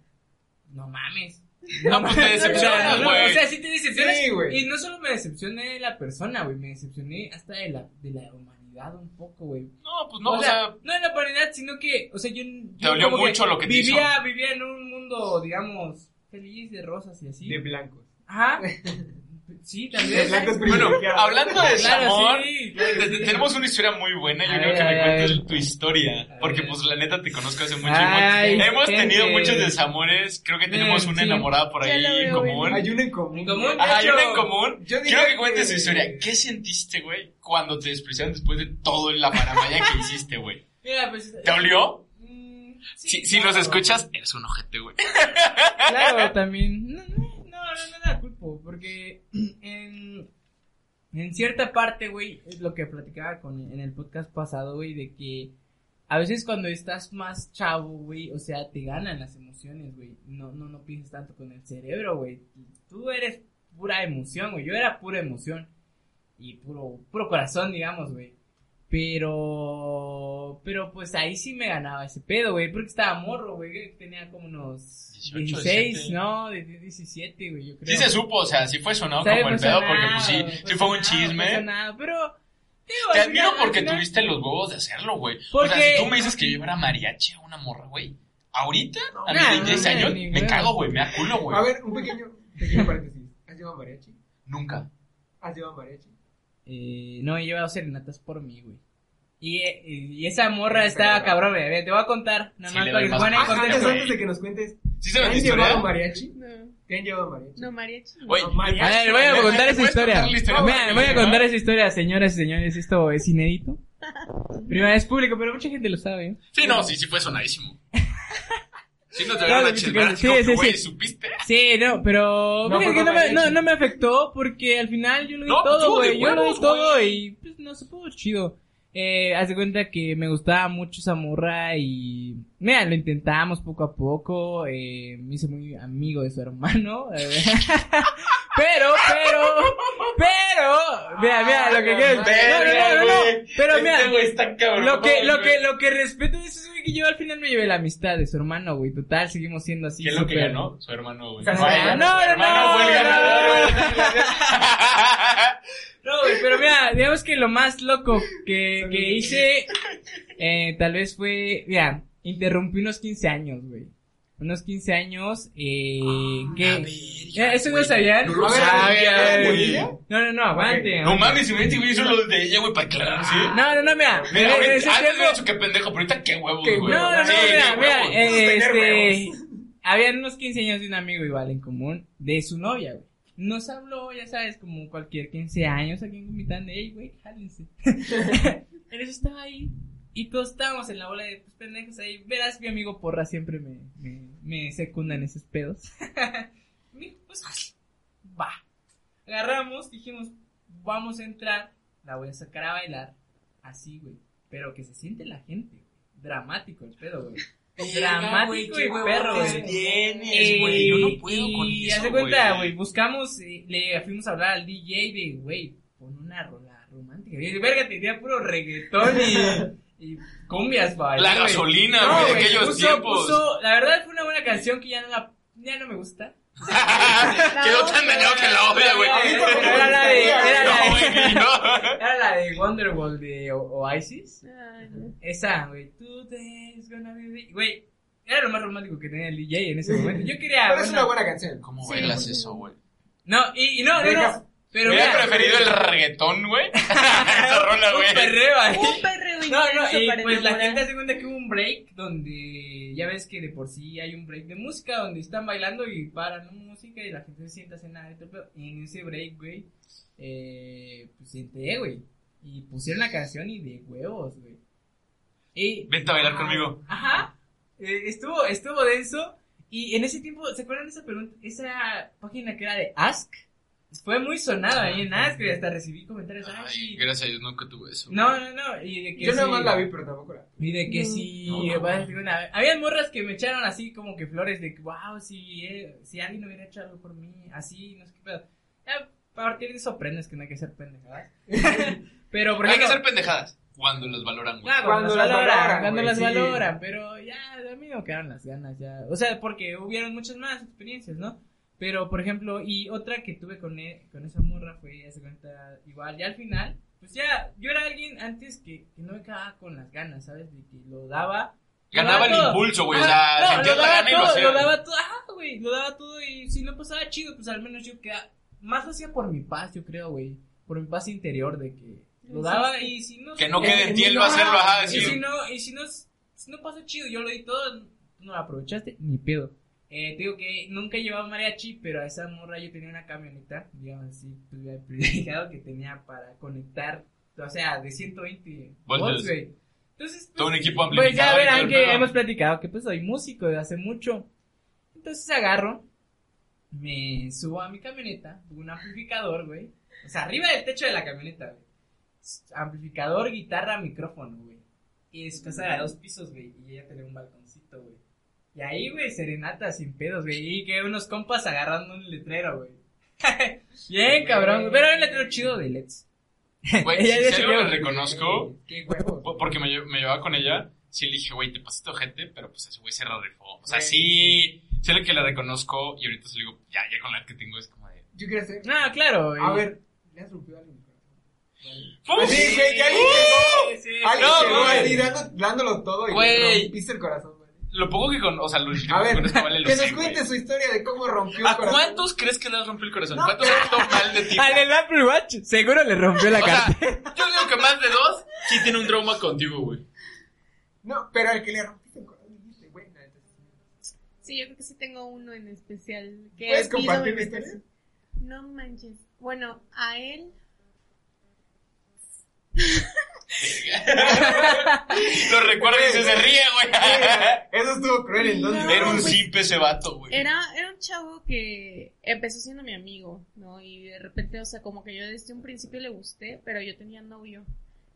no mames. No, pues te decepcionas, no, güey. O sea, sí te decepcionas. Sí, güey. Y no solo me decepcioné de la persona, güey, me decepcioné hasta de la, de la humanidad un poco, güey. No, pues no, o, o sea, sea, no de la humanidad, sino que, o sea, yo... Te dolió mucho lo que te vivía, Vivía en un mundo, digamos, feliz, de rosas y así. De blancos. Ajá. Sí, también. bueno, hablando de Claro, desamor, sí, claro, te- sí. te- tenemos una historia muy buena. Yo A creo que me cuentes tu historia. Porque, pues, la neta te conozco hace mucho. Ay, hemos gente. tenido muchos desamores. Creo que tenemos una sí. enamorada por ahí en común. Hay una en común. Hay una en común. yo Quiero que cuentes que- tu historia. ¿Qué sentiste, güey, cuando te despreciaron después de todo la paramaya que hiciste, güey? Mira, pues. ¿Te olió? Mm, sí, Si, si nos escuchas, eres un ojete, güey. Claro, también. No, no, no, no, Porque en, en cierta parte, güey, es lo que platicaba con, en el podcast pasado, güey, de que a veces cuando estás más chavo, güey, o sea, te ganan las emociones, güey. No, no, no piensas tanto con el cerebro, güey. Tú eres pura emoción, güey. Yo era pura emoción. Y puro, puro corazón, digamos, güey. Pero, pero pues ahí sí me ganaba ese pedo, güey, porque estaba morro, güey, tenía como unos 18, 16, 17. no, de 17, güey, yo creo. Sí se supo, o sea, sí fue sonado como el pedo, porque pues sí, sí fue un sonado, fue chisme. sonado, pero, digo, Te admiro final- porque final- tuviste los huevos de hacerlo, güey. O Porque- sea, si tú me dices que yo llevara mariachi a una morra, güey. Ahorita, a Nah, mis 16 no, años, ni me cago, güey, me da culo, güey. A ver, un pequeño, pequeño paréntesis. ¿Has llevado mariachi? Nunca. ¿Has llevado mariachi? Eh, no, he llevado serenatas por mí, güey. Y, y esa morra estaba cabrón, güey. A ver, Te voy a contar, nada Sí, más para que se en paja, Ah, antes, antes de que nos cuentes, ¿Sí ¿te sabes han llevado mariachi? No, ¿Te han llevado mariachi? no mariachi. Güey, No, mariachi. A ver, voy a ¿Me- contar esa historia. historia? Mira, voy a contar esa historia, señoras y señores. Esto es inédito. Primera vez público, pero mucha gente lo sabe. ¿eh? Sí, no, sí, sí fue sonadísimo. Sí, no te Claro, sí, chismar, sí, como que, sí, güey, sí. ¿supiste? Sí, no, pero No, que no, me, mariachi. no, no me afectó porque al final yo lo di No, todo, güey. Yo lo di todo y pues no se pudo chido. Eh, haz de cuenta que me gustaba mucho esa morra y mira, lo intentamos poco a poco. Eh, me hice muy amigo de su hermano. eh, pero, pero, pero, mira, mira, lo que quiero no, no, no, no, no, pero mira, Este cabrón. lo que, lo que, lo que respeto de eso es que yo al final me llevé la amistad de su hermano, güey. Total, seguimos siendo así. ¿Qué es lo que ganó? Su hermano, güey. No, no, no. No, güey, pero mira, digamos que lo más loco que, que hice, eh, tal vez fue, mira, interrumpí unos 15 años, güey. Unos 15 años, eh, que... Eh, ¿Eso no sabían? No lo sabía, ¿de güey. No, no, no, aguante. No aguante. mames, si me güey, hizo lo de ella, güey, para aclarar, ¿sí? No, no, no, mira. Mira, en ahorita, antes tiempo- me que pendejo, pero ahorita qué huevos, güey. No, no, no, Sí, mira, mira, eh, este, huevos. habían unos 15 años de un amigo igual en común, de su novia, güey. Nos habló, ya sabes, como cualquier 15 años aquí en Comitán de, hey, güey, jálense. en eso estaba ahí, y todos estábamos en la bola de pues, pendejos ahí. Verás, mi amigo Porra siempre me, me, me secunda en esos pedos. Me dijo, pues, va. Agarramos, dijimos, vamos a entrar, la voy a sacar a bailar, así, güey. Pero que se siente la gente, güey. Dramático el pedo, güey. Dramático y perro, güey. tienes, güey? Yo no puedo y, con y eso, haz de cuenta, güey. güey, buscamos, eh, le fuimos a hablar al DJ de, güey, pon una rola romántica. Y verga, tenía puro reggaetón y, Y cumbias, pa. La güey. gasolina, No, güey, de aquellos puso- tiempos. puso- la verdad fue una buena canción que ya no, la, ya no me gusta. Quedó tan dañado que la odia, güey. Era la de, era la No, de, era la de Wonderwall de O- Oasis. Esa, güey. Today's gonna be Güey, era lo más romántico que tenía el DJ en ese momento. Yo quería. Pero es una- buena canción. ¿Cómo bailas sí. eso, güey? No, y, y no, no, no. Pero Hubiera mira, preferido el reggaetón, güey. Esa rola, un güey. perreo ahí. Un perreo No, no, y pues la gente hace cuenta que hubo un break donde ya ves que de por sí hay un break de música donde están bailando y paran la música y la gente se sienta a cenar y todo, pero en ese break, güey, eh, pues senté, güey, y pusieron la canción y de huevos, güey. Y, Vente a bailar conmigo. ajá, eh, estuvo, estuvo denso y en ese tiempo, ¿se acuerdan de esa pregunta, esa página que era de Ask? Fue muy sonada ahí en Ask y hasta recibí comentarios, ay, Ay, sí. gracias a Dios nunca tuve eso. No, no, no, y de que Yo nada sí- más la vi, pero tampoco la. y de que No. si No, no. va a decir una Habían morras que me echaron así como que flores de que, wow, si, eh, si alguien hubiera hecho algo por mí, así, no sé qué pedo. Ya, a partir de eso aprendes que no hay que ser pendejadas. Pero, por Hay que ejemplo, hacer pendejadas cuando las valoran, güey. claro, Cuando cuando, las las valoran, valoran, cuando güey, las sí. valoran, pero ya, a mí no quedaron las ganas, ya. O sea, porque hubieron muchas más experiencias, ¿no? Pero, por ejemplo, y otra que tuve con, e- con esa morra fue, hace cuenta, igual, ya al final, pues ya, yo era alguien antes que, que no me quedaba con las ganas, ¿sabes? De que lo daba. lo Ganaba daba el todo. impulso, güey. O sea, no, sentías lo la daba gana y lo todo. Lo daba todo, ajá, güey, lo daba todo y si no pasaba chido, pues al menos yo quedaba, más lo hacía por mi paz, yo creo, güey, por mi paz interior de que lo daba y si no... Que no eh, quede en ti el no, hacerlo, ajá, y decir. si no, y si no, si no pasó chido, yo lo di todo, no lo aprovechaste, ni pedo. Eh, te digo que nunca he llevado mariachi, pero a esa morra yo tenía una camioneta, digamos así, pues, ya privilegiado que tenía para conectar, o sea, de 120 Voltios. volts, güey. Entonces, pues, Todo un equipo Pues ya amplificado y todo verán que hemos platicado que pues soy músico de hace mucho. Entonces agarro, me subo a mi camioneta, un amplificador, güey. O sea, arriba del techo de la camioneta, güey. Amplificador, guitarra, micrófono, güey. Y es casa de dos pisos, güey. Y ella tenía un balconcito, güey. Y ahí, güey, serenata sin pedos, güey. Y que unos compas agarrando un letrero, güey. Bien, cabrón. güey. Pero era un letrero chido de LEDs. Güey, Ella si, si algo le reconozco, Qué po- porque me, lle- me llevaba con ella, sí le dije, güey, te pasaste gente, pero pues ese güey se la rifó. O sea, sí, sí lo que le reconozco y ahorita se lo digo, ya, ya con la que tengo es como de... Yo quiero hacer. Ah, claro, güey. A ver, le has rompido algo en mi corazón. ¡Uf! Sí, güey, que alguien Sí, llegó. sí. Alguien llegó dándolo todo y Güey. le rompiste el corazón. Lo poco que con, o sea, lo A que ver, vale que nos cuente su historia de cómo rompió el ¿A corazón. cuántos crees que le has rompido el corazón? No. ¿Cuántos mal de ti? Al del Apple Watch, seguro le rompió la carta. yo digo que más de dos sí tiene un trauma contigo, güey. No, pero al que le rompiste el corazón dijiste, güey, sí. Sí, yo creo que sí tengo uno en especial. Que ¿Puedes compartir mi la historia? No manches. Bueno, a él. Lo recuerdo y se, se ríe, güey. Eso estuvo cruel entonces. No, Era un simple ese vato, güey. Era, era un chavo que empezó siendo mi amigo, ¿no? Y de repente, o sea, como que yo desde un principio le gusté, pero yo tenía novio.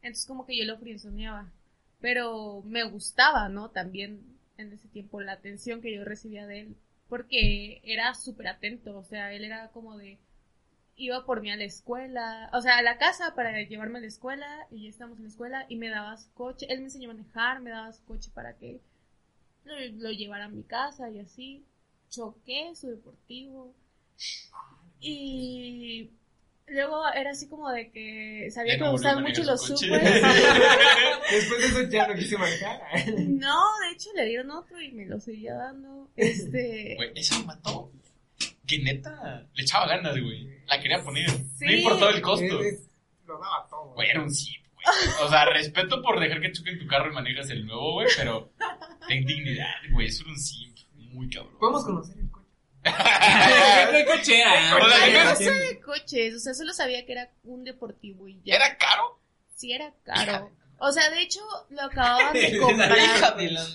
Entonces como que yo lo frienzoneaba. Pero me gustaba, ¿no? También en ese tiempo la atención que yo recibía de él. Porque era súper atento, o sea, él era como de... Iba por mí a la escuela, o sea, a la casa para llevarme a la escuela, y ya estamos en la escuela, y me daba su coche, él me enseñó a manejar, me daba su coche para que lo, lo llevara a mi casa y así choqué su deportivo. Y luego era así como de que sabía que me gustaban mucho los su coche. supers. Después de eso ya no quise manejar. No, de hecho le dieron otro y me lo seguía dando. Este. Eso me mató. Que neta, le echaba ganas, güey. La quería poner. Sí. No importaba el costo. Es- es- Lo daba todo. Güey, era un zip, güey. O sea, respeto por dejar que choquen tu carro y manejas el nuevo, güey, pero ten dignidad, güey. Eso era un zip muy cabrón. Podemos conocer el coche. Qué cochera. O sea, no sé de coches, o sea, solo sabía que era un deportivo y ya. ¿Era caro? Sí, era caro. O sea, de hecho, lo acababan de comprar.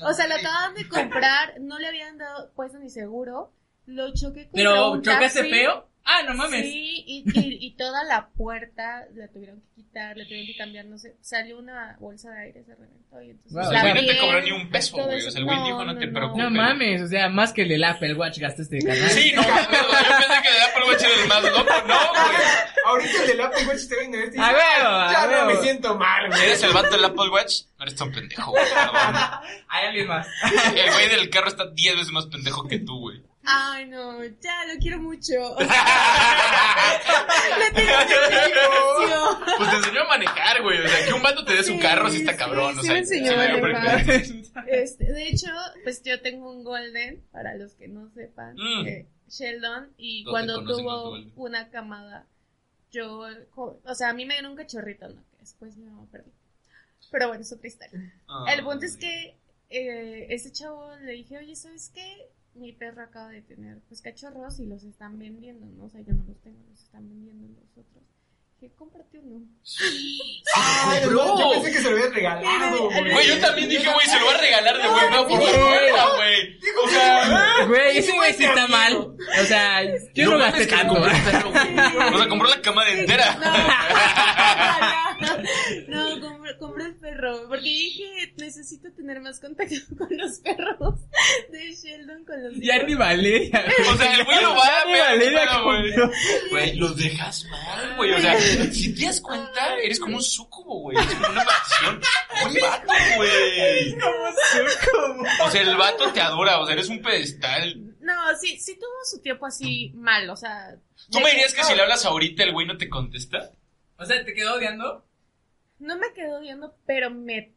O sea, lo acababan de comprar, no le habían dado puesto ni seguro. Lo choqué contra Pero, un ¿chocaste taxi. feo? Ah, no mames. Sí, y, y, y toda la puerta la tuvieron que quitar, la tuvieron que cambiar, no sé, salió una bolsa de aire, se reventó y entonces... Wow. O sea, el güey no te cobró ni un peso, güey. O sea, el güey No, dijo, no no, te preocupes. No mames, o sea, más que el del Apple Watch gastaste de canal. Sí, no, mames, yo pensé que le da por el güey el más loco. No, güey. Ahorita el del Apple Watch esto y A "Ah, a ya no huevo". me siento mal, güey. ¿Eres el vato del Apple Watch? No eres tan pendejo, güey. Hay alguien más. El güey del carro está 10 veces más pendejo que tú, güey. Ay, no, ya lo quiero mucho. O sea, le aprecio. Pues te enseñó a manejar, güey. O sea, que un vato te dé su carro sí está cabrón. sí o sea, me enseñó a manejar. Este, de hecho, pues yo tengo un golden, para los que no sepan, Mm. eh, Sheldon, y cuando tuvo una camada, yo, o sea, a mí me dieron un cachorrito, ¿no? Que después me lo perdí. Pero bueno, es otra historia. El punto es que eh, ese chavo le dije, oye, ¿sabes qué? Mi perro acaba de tener pues cachorros y los están vendiendo, ¿no? O sea, yo no los tengo, los están vendiendo los otros. Dije, cómprate uno. Ay, compró. no, yo pensé que se lo habías regalado, güey. Güey, yo también dije, güey, se lo va a regalar de No, güey, no, por la güey. puerta, güey. O sea, Güey, ese güey sí está mal. O sea, yo no mames, gasté tanto. O sea, compró la cama de entera. No, no, compré el perro. Porque dije, necesito tener más contacto con los perros de Sheldon, con los Ya ni Valeria. O sea, el güey lo va a Valeria. Güey, los dejas mal, güey. O sea, si te das cuenta, eres como un sucubo, güey. Es como una maldición. Muy vato, güey. O sea, el vato te adora, o sea, eres un pedestal. No, sí, sí tuvo su tiempo así mal, o sea. ¿Tú me dirías que si le hablas ahorita el güey no te contesta? O sea, ¿te quedó odiando? No me quedó viendo, pero me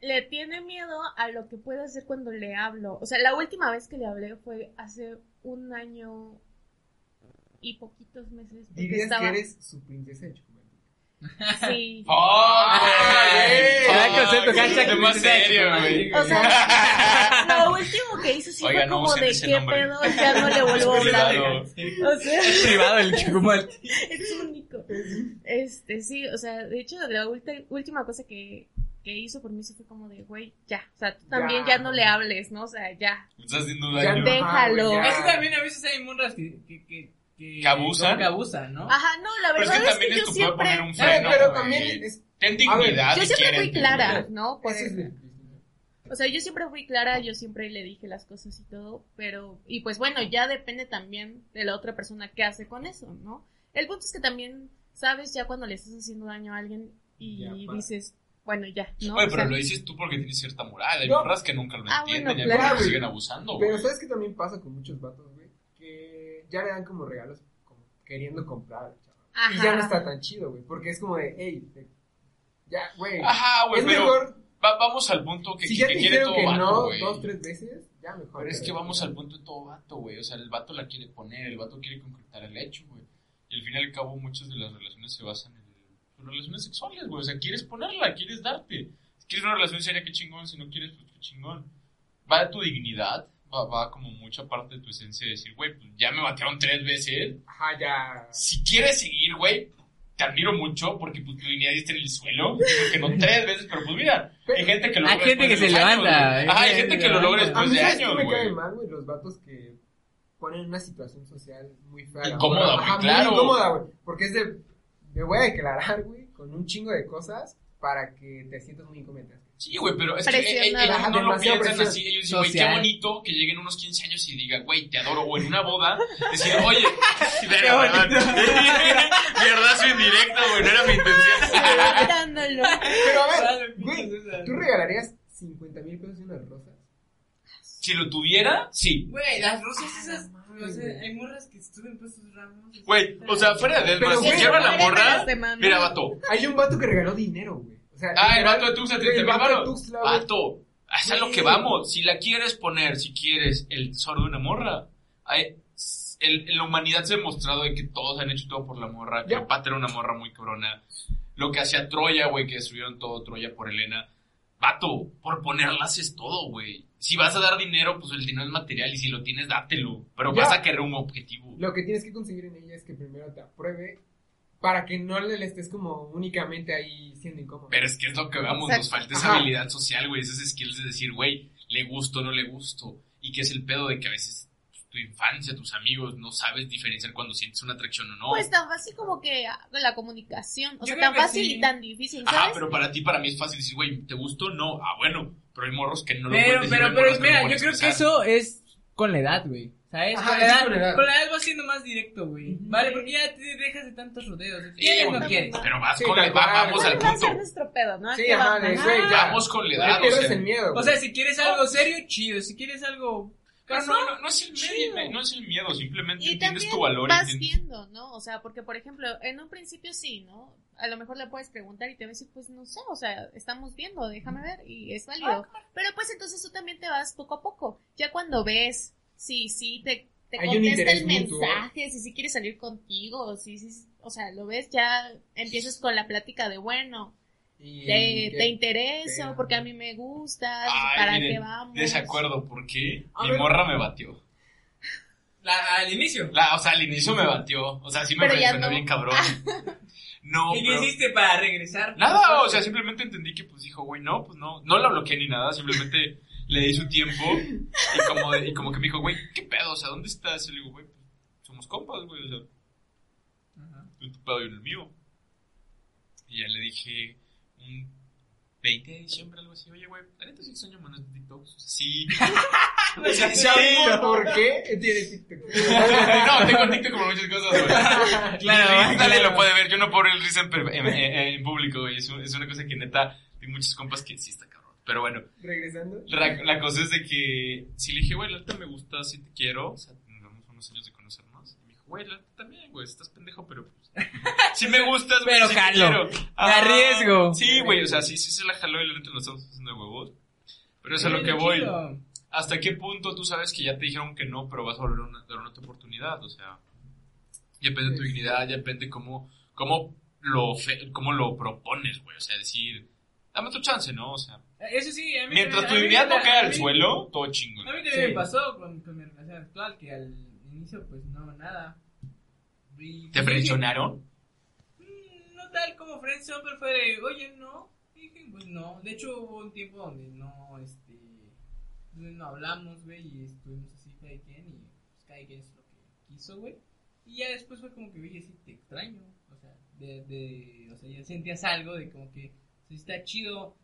le tiene miedo a lo que puedo hacer cuando le hablo. O sea, la última vez que le hablé fue hace un año y poquitos meses. Dirías estaba... que eres su princesa de. Sí. Es más serio. O sea, lo último que hizo sí Oiga, fue no como usen de qué nombre. pedo, ya no le vuelvo a hablar. O sea, Es privado el chocolate. es único. Este, sí, o sea, de hecho, la última cosa que, que hizo por mí sí fue como de, güey, ya. O sea, tú también Ya. ya no le hables, ¿no? O sea, ya. Estás haciendo Ya daño. no, Déjalo. güey, Eso también a veces hay monras que... Que, que, que, ¿Que abusan? Que ¿no? Ajá, no, la Pero es verdad que es que, también yo esto puede siempre, poner un freno. pero también es... Ten ver, dignidad. yo siempre fui clara. ¿no? Por es eso. O sea, yo siempre fui clara, yo siempre le dije las cosas y todo, pero, y pues bueno, ya depende también de la otra persona qué hace con eso, ¿no? El punto es que también sabes ya cuando le estás haciendo daño a alguien y Ya, dices, bueno, ya, ¿no? Oye, O pero sea, lo dices tú porque tienes cierta moral. Hay No. morras que nunca lo Ah, entienden bueno, y claro. que siguen abusando, güey. Pero ¿sabes qué también pasa con muchos vatos? Que ya le dan como regalos como queriendo comprar a la chava. Y ya no está tan chido, güey. Porque es como de, hey, ya, güey. Ajá, güey, es pero mejor, va- vamos al punto que, si ya que te quiere dijeron todo que vato, no güey. dos, tres veces, ya mejor. Pero es que vamos al punto de todo vato, güey. O sea, el vato la quiere poner, el vato quiere concretar el hecho, güey. Y al fin y al cabo muchas de las relaciones se basan en en relaciones sexuales, güey. O sea, quieres ponerla, quieres darte. Si quieres una relación seria, qué chingón. Si no quieres, pues qué chingón. Va de tu dignidad, va, va como mucha parte de tu esencia de decir, güey, pues ya me batearon tres veces. Ajá, ya. Si quieres seguir, güey, te admiro mucho porque pues, tu dignidad está en el suelo. Que no tres veces, pero pues mira, hay gente que lo Hay logra gente después que de se levanta, güey. hay Ajá, hay gente gente que lo logra después de ¿sabes qué años, me cae mal, güey, los vatos que ponen una situación social muy fea. Incómoda, güey, claro. Incómoda, güey. Porque es de, me voy a declarar, güey, con un chingo de cosas para que te sientas muy incómoda. Sí, güey, pero es que eh, eh, ellos no lo piensan presión así. Ellos dicen, güey, qué bonito que lleguen unos 15 años y digan, güey, te adoro. O en una boda, decir, oye, verga, perdón. Mierdazo indirecto, güey, no era mi intención. Pero a ver, güey. ¿tú regalarías 50 mil pesos y unas rosas? Si lo tuviera, sí. Güey, las rosas esas... O sea, hay morras que suben pues sus ramos. Güey, o sea, fuera de Pero, si lleva la morra, mira, vato. Hay un vato que regaló dinero, güey. O sea, Ah, el vato de Tuxtla, güey, 30 el mil güey. Vato, es a lo que vamos. Si la quieres poner, si quieres el tesoro de una morra, hay- el- la humanidad se ha demostrado de que todos han hecho todo por la morra. Ya. Cleopatra era una morra muy cabrona. Lo que hacía Troya, güey, que destruyeron todo Troya por Helena. Vato, por ponerlas es todo, güey. Si vas a dar dinero, pues el dinero es material y si lo tienes, dátelo. Pero vas a querer un objetivo. Lo que tienes que conseguir en ella es que primero te apruebe para que no le estés como únicamente ahí siendo incómodo. Pero es que es lo que vamos, nos falta esa Ajá. habilidad social, güey, esos skills de decir, güey, le gusto o no le gusto. Y que es el pedo de que a veces tu infancia, tus amigos, no sabes diferenciar cuando sientes una atracción o no. Pues tan fácil como que la comunicación. O Yo sea, tan fácil sí. y tan difícil, Ajá, ¿sabes? pero para ti, para mí es fácil decir, güey, ¿te gustó? No. Ah, bueno, pero hay morros que no lo Pero, pueden decir. pero, pero, no mira, yo creo que eso es con la edad, güey. ¿Sabes? Ajá, con, la edad, con la edad. con la edad vas siendo más directo, güey. Vale, porque ya te dejas de tantos rodeos. Sí, ¿Quieres o no quieres? Pero vas Sí, con le- va- vamos al ¿Cuál va punto. nuestro pedo, no? ¿A Sí, ajá, vamos? güey, ya. Vamos con la Ya edad, o sea. el miedo. O sea, si quieres algo serio, chido. Si quieres algo Pero casual, no, no, no es el miedo, no es el miedo, simplemente Y entiendes tu valor. vas entiendes- viendo, ¿no? O sea, porque por ejemplo, en un principio sí, ¿no? A lo mejor le puedes preguntar y te va a decir, pues no sé, o sea, estamos viendo, déjame ver, y es válido. Pero pues entonces tú también te vas poco a poco. Ya cuando ves, sí, sí, te, te contesta el mutuo. mensaje, si sí quiere salir contigo, si sí, sí, o sea, lo ves, ya empiezas con la plática de, bueno, Y te, te intereso, pero- porque a mí me gustas, Ay, para miren, qué vamos. Desacuerdo, ¿por qué? A Mi ver. morra me batió. La- al inicio. La, o sea, al inicio me batió. O sea, sí me no. bien cabrón. No, ¿Y qué pero- hiciste para regresar? Nada, o sea, simplemente entendí que pues dijo, güey, no, pues no, no la bloqueé ni nada, simplemente le di su tiempo y como, y como que me dijo, güey, ¿qué pedo? O sea, ¿dónde estás? Y le digo, güey, pues somos compas, güey, o sea, en tu pedo y el mío. Y ya le dije, un 20 de diciembre, algo así, oye, güey, la neta sí extraño mandar TikToks, o sea, sí. O sea, sí. ¿Sabes por qué? Tiene TikTok. No, tengo TikTok como muchas cosas, güey. Claro, claro. lo puede ver. Yo no puedo ver el risa en, en- en- en público, güey. Es, un- es una cosa que neta, tengo muchos compas que sí está cabrón. Pero bueno, Regresando. la, la cosa es de que si le dije, güey, la me gusta, sí te quiero. O sea, tenemos unos años de conocernos. Y me dijo, güey, la también, güey, estás pendejo, pero pues. Sí me gustas, güey. Pero te jalo. quiero. Me arriesgo. Sí, güey, o sea, sí, sí se la jaló y la neta lo estamos haciendo de huevos. Pero eso es a lo que voy. chido. ¿Hasta qué punto tú sabes que ya te dijeron que no, pero vas a volver a dar una otra oportunidad? O sea, ya depende de tu dignidad, ya depende cómo, cómo, lo, fe- cómo lo propones, güey. O sea, decir, dame tu chance, ¿no? O sea, Eso sí, a mí mientras tu dignidad no también- cae a al suelo, todo chingón. A mí también Sí. me pasó con, con mi relación actual, que al inicio, pues no, nada. Y, ¿Te pues, frencionaron? dije, "Mm, No tal como friendzone, pero fue de, oye, no. Y dije, pues no. De hecho, hubo un tiempo donde no, este. No hablamos, güey, y estuvimos así, cada quien, y pues cada quien es lo que quiso, güey. Y ya después fue como que, oye, sí, te extraño. O sea, de, de, o sea, ya sentías algo de como que, sí, está chido,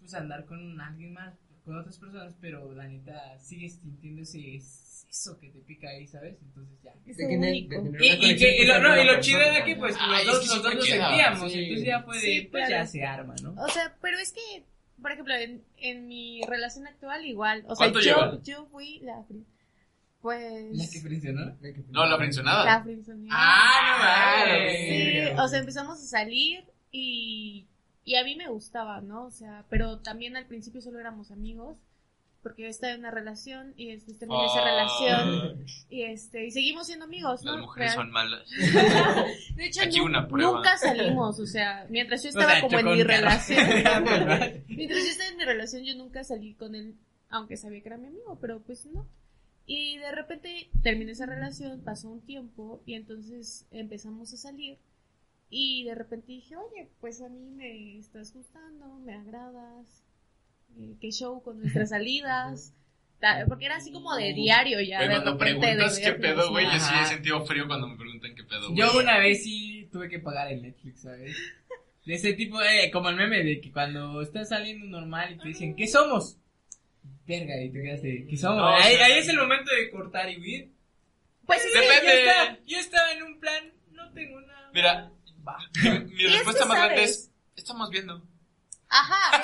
pues andar con alguien más, con otras personas, pero la neta, sigues sintiendo ese, eso que te pica ahí, ¿sabes? Entonces ya. Es que Y, una y conexión que, y lo, no, y chido era que pues Ay, los es dos, los dos queda, sentíamos, sí. entonces ya fue de, Sí, pues ya se arma, ¿no? O sea, pero es que, por ejemplo, en, en mi relación actual igual, o sea, ¿Cuánto yo, llevan? yo fui la pues ¿La que frencionó? No, la frencionada. la frenzoneada. Ah, no Sí, mames. o sea, empezamos a salir y, y a mí me gustaba, ¿no? O sea, pero también al principio solo éramos amigos, porque yo estaba en una relación y después terminé esa relación y este y seguimos siendo amigos, ¿no? Las mujeres Real- son malas. De hecho, Aquí nu- una prueba. nunca salimos, o sea, mientras yo O estaba sea, como en mi relación, mientras yo estaba en mi relación, yo nunca salí con él, aunque sabía que era mi amigo, pero pues no. Y de repente terminé esa relación, pasó un tiempo y entonces empezamos a salir y de repente dije, oye, pues a mí me estás gustando, me agradas, eh, qué show con nuestras salidas. Porque era así como de diario ya. De cuando de preguntas qué pedo, güey, yo sí he sentido frío cuando me preguntan qué pedo, güey. Yo una vez sí tuve que pagar el Netflix, ¿sabes? De ese tipo, eh, como el meme de que cuando estás saliendo normal y te dicen, ¿qué somos? Verga, y te quedas de, ¿qué somos? No, o ahí, sea- ahí es el momento de cortar y huir. Pues sí, Depende. Yo estaba, yo estaba en un plan, no tengo nada. Mira, Va. mi, respuesta más grande es, estamos viendo. Ajá.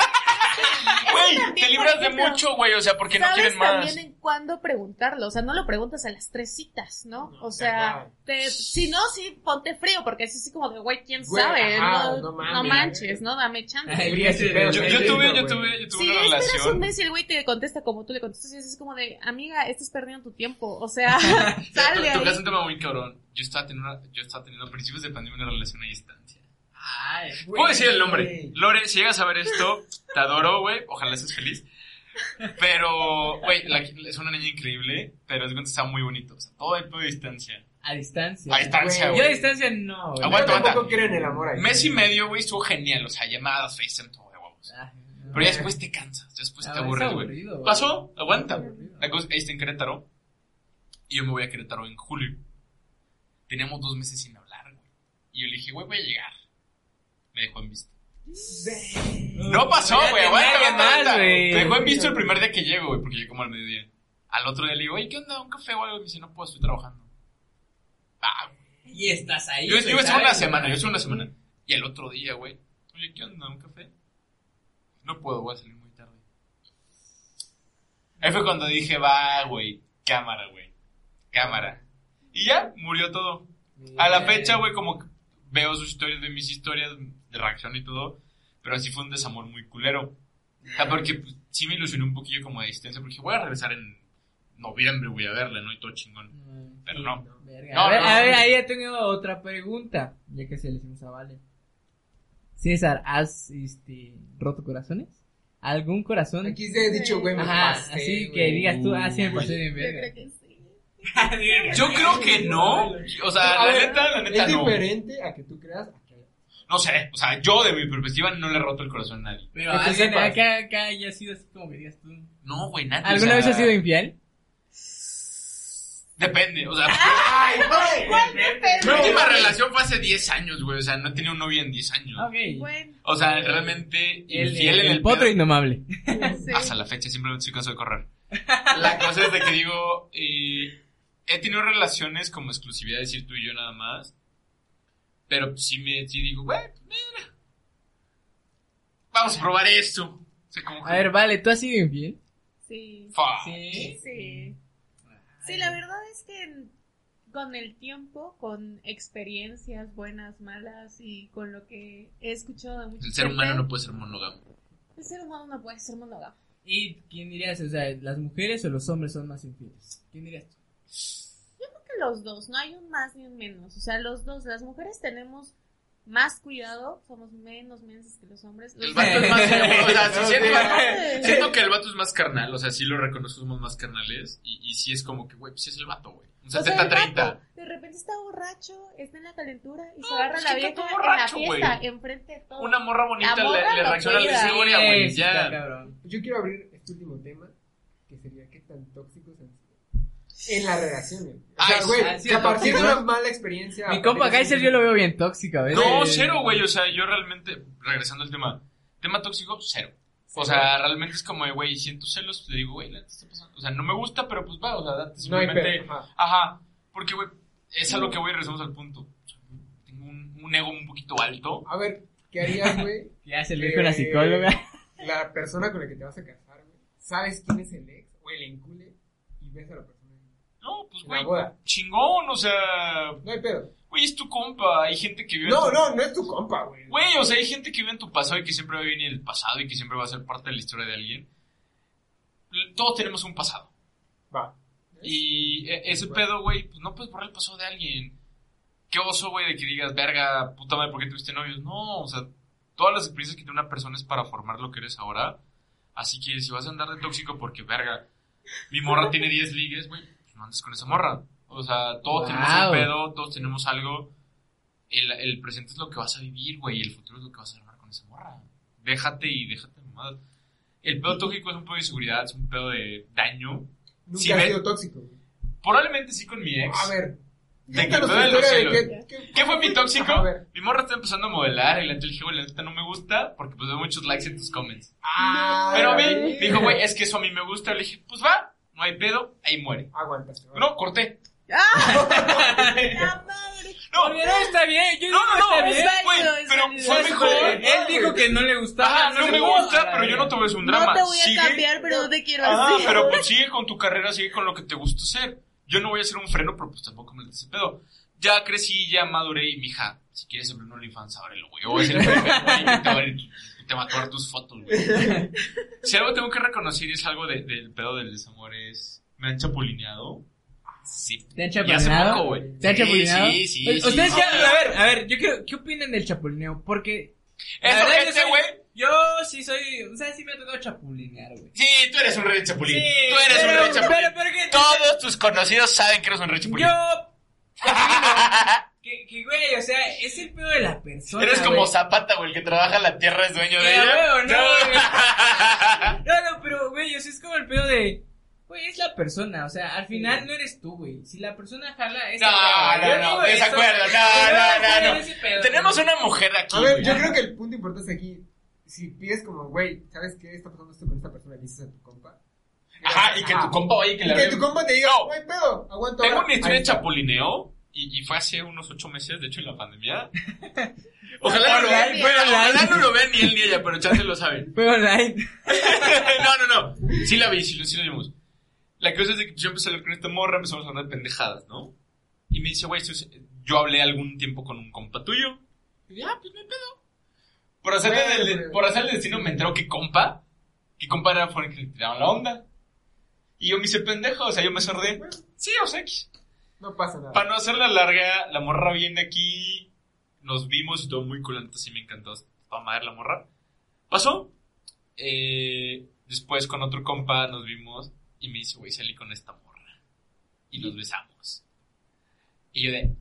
Güey, te libras de mucho, güey, o sea, porque no ¿Sabes quieren más. también en cuándo preguntarlo? O sea, no lo preguntas a las tres citas, ¿no? O sea, te- si no, sí, ponte frío, porque es así como de, güey, ¿quién Güey, sabe? ajá, no, no no manches, ¿no? Dame chance. Ay, Yo, sí, yo sí, tuve, yo tuve, yo tuve Si una esperas un relación. mes y el güey te contesta como tú le contestas, y es como de, amiga, estás perdiendo tu tiempo. O sea, sale caso es un tema muy cabrón. Yo estaba teniendo, yo estaba teniendo a principios de pandemia una relación a distancia. Ay, Puedo decir el nombre. Lore, si llegas a ver esto, te adoro, güey. Ojalá estés feliz. Pero, güey, la- es una niña increíble, pero es que estaba muy bonito. O sea, todo el pedo de distancia. a distancia. A distancia, Güey. Yo a güey. distancia no, güey. Aguanta, Yo tampoco aguanta. en el amor ahí. Mes y medio, güey, estuvo genial. O sea, llamadas, FaceTime, todo de huevos. Ah, no. Pero ya después te cansas, después Ah, te es aburres, güey. aburrido, güey. ¿Pasó? Aguanta. Aburrido. La cosa, ahí está en Querétaro. Y yo me voy a Querétaro en julio. Teníamos dos meses sin hablar, güey. Y yo le dije, güey, voy a llegar. Me dejó en visto. No pasó, güey. Me dejó en visto el primer día que llego, güey, porque llegué como al mediodía. Al otro día le digo, oye, ¿qué onda? ¿Un café o algo? Y me dice, no puedo, estoy trabajando. Ah, Y estás ahí. yo, estuve una semana, yo estuve una semana. Y el otro día, güey, oye, ¿qué onda? ¿Un café? No puedo, voy a salir muy tarde. Ahí fue cuando dije, va, güey, cámara, güey, cámara. Y ya, murió todo. A la fecha, güey, como que veo sus historias de mis historias de reacción y todo, pero así fue un desamor muy culero. O sea, porque pues, sí me ilusioné un poquillo como de distancia, porque voy a regresar en noviembre, voy a verle, ¿no? Y todo chingón. Mm, Pero sí, no. a, ver, no, a ver, ahí ya tengo otra pregunta, ya que se le hicimos a Vale. César, ¿has este, roto corazones? ¿Algún corazón? Aquí se ha dicho, güey, me Ajá, pasé, así que digas tú, ah, sí me pasé de Yo verga. creo que sí. Yo creo que no. O sea, A la ver, neta, la neta Es no. diferente a que tú creas a. No sé, o sea, yo de mi perspectiva no le he roto el corazón a nadie. Pero Que tú alguien sepas. acá, acá ya ha sido así como que digas tú. No, güey, nadie. ¿Alguna o vez has sido infiel? Depende, o sea, ¡Ay, güey! ¿Cuál depende? mi última relación fue hace 10 años, güey. O sea, no he tenido novia en 10 años. Ok. Bueno, O sea, realmente El, infiel el, en el el potro pedo- indomable. sí. Hasta la fecha simplemente soy cansado de correr. La cosa es de que digo, eh, he tenido relaciones como exclusividad, decir tú y yo nada más. Pero sí me sí digo, güey, pues mira. Vamos a probar esto. O sea, como que- A ver, vale, ¿tú has sido infiel? Sí. fuck. Sí. Sí. Sí, la verdad es que con el tiempo, con experiencias buenas, malas y con lo que he escuchado de muchos El ser humano no puede ser monógamo. El ser humano no puede ser monógamo. ¿Y quién dirías? O sea, ¿las mujeres o los hombres son más infieles? ¿Quién dirías tú? Los dos, no hay un más ni un menos. O sea, los dos, las mujeres tenemos más cuidado, somos menos mensos que los hombres. El Los vato es más. o sea, sí, siento, siento que el vato es más carnal. O sea, sí lo reconozco, somos más carnales. Y, y sí es como que, güey, pues sí es el vato, güey. Un O sea, el 70-30. vato de repente está borracho, está en la calentura y se No, agarra pues la vieja todo en borracho, la fiesta, enfrente de todo. Una morra bonita morra le, le reacciona a la historia, güey. Sí, Ya. cabrón. Yo quiero abrir este último tema, que sería qué tan tóxicos han. En las relaciones. O Ay, sea, güey, a partir de una mala experiencia... Mi compa Kaiser yo lo veo bien tóxico, a veces. No, cero, güey. O sea, yo realmente, regresando al tema, tema tóxico, cero. O sea, realmente es como, de, güey, siento celos, le digo, güey, ¿qué está pasando? O sea, no me gusta, pero pues va, o sea, date simplemente. Ajá. Ajá, porque, güey, es a lo que voy y regresamos al punto. Tengo un, un ego un poquito alto. A ver, ¿qué harías, güey? Ya se lo dijo la psicóloga. La persona con la que te vas a casar, güey. ¿Sabes quién es el ex o el encule? Y ves a la persona. No, pues, En güey, chingón, o sea, No hay pedo. güey, es tu compa. Hay gente que vive. en No, tu- no, no es tu compa, güey. Güey, o sea, hay gente que vive en tu pasado y que siempre va a vivir en el pasado y que siempre va a ser parte de la historia de alguien. Todos tenemos un pasado. Va. Y e- ese pedo, güey, pues no puedes borrar el pasado de alguien. Qué oso, güey, de que digas, verga, puta madre, ¿por qué tuviste novios? No, o sea, todas las experiencias que tiene una persona es para formar lo que eres ahora. Así que si vas a andar de tóxico porque, verga, mi morra tiene 10 ligues, güey, no andes con esa morra. O sea, todos tenemos Wow. un pedo, todos tenemos algo. El, el presente es lo que vas a vivir, güey, y el futuro es lo que vas a armar con esa morra. Déjate y déjate de mamadas. El pedo tóxico es un pedo de inseguridad, es un pedo de daño. Nunca has ve- sido tóxico. Probablemente sí con mi ex. A ver. De que de los de celos. qué- qué- ¿Qué fue mi tóxico? A ver. Mi morra está empezando a modelar y la neta le dije, güey, la neta no me gusta porque pues veo muchos likes en tus comments. Ah, Pero a mí, me dijo, güey, es que eso a mí me gusta. Le dije, pues va, no hay pedo, ahí muere. Aguantaste. No, corté. ¡La madre! No, no está bien, yo no, no, no, está es bien. es pero fue Es mejor. Él dijo que no le gustaba. Ajá, no me gusta, pero yo no te voy a hacer un drama. No te voy a Sigue- cambiar, pero no te quiero Ah, pero pues sigue con tu carrera, sigue con lo que te gusta hacer. Yo no voy a hacer un freno, pero pues tampoco me ese pedo. Ya crecí, ya maduré y mija, si quieres abrir un OnlyFans, ábrelo, güey. Yo voy a ser el primer güey que te va a te va a tomar tus fotos, güey. Si algo tengo que reconocer y es algo de- del pedo del desamor es... ¿Me han chapulineado? Sí. ¿Te han Y hace chapulineado? poco, güey. ¿Te han Sí, chapulineado? Sí, sí, sí. Ustedes sí. ya, a ver, a ver, yo quiero, ¿qué opinan del chapulineo? Porque yo gente, güey... Yo sí soy, o sea, sí me ha tocado chapulinear, güey. Sí, tú eres un rey chapulín. Sí, tú eres pero, un rey chapulín. Pero, pero que Todos tus conocidos saben que eres un rey chapulín. yo que, que, güey, o sea, es el pedo de la persona. Eres como güey. Zapata, güey, el que trabaja en la tierra es dueño de ella. güey, no, güey. No, no, pero, güey, o sea, es como el pedo de. Güey, es la persona, o sea, al final no eres tú, güey. Si la persona jala, es. No, no, no, desacuerdo, no, no, no, no. Tenemos una mujer aquí. A ver, güey. yo creo que el punto importante es aquí. Si pides como, güey, ¿sabes qué está pasando esto con esta persona? Le dices a tu compa. Ajá, y que tu compa vaya y que Y le que tu compa te diga, No. no hay pedo, aguanto. Tengo ahora". una historia de chapulineo y, y fue hace unos ocho meses, de hecho en la pandemia. Ojalá no, lo Online, ojalá no lo vean ni él ni ella, pero chance lo saben. Fue online. no, no, no. Sí la vi, sí, sí lo vimos. La cosa es de que yo empecé a hablar con esta morra, empezamos a hablar de pendejadas, ¿no? Y me dice, güey, yo hablé algún tiempo con un compa tuyo. Y yo, ah, pues hay pedo. Por hacerle, Bueno, del- pero- por hacerle destino me enteró que compa, que compa era por el que le tiraban la onda. Y yo me hice pendejo, o sea, yo me sordé. Sí, o sea, X. No pasa nada. Para no hacerla larga, la morra viene aquí, nos vimos y todo muy culante, sí me encantó. Para madre la morra. Pasó. Eh, después con otro compa nos vimos y me dice, güey, salí con esta morra. Y nos besamos. Y yo de...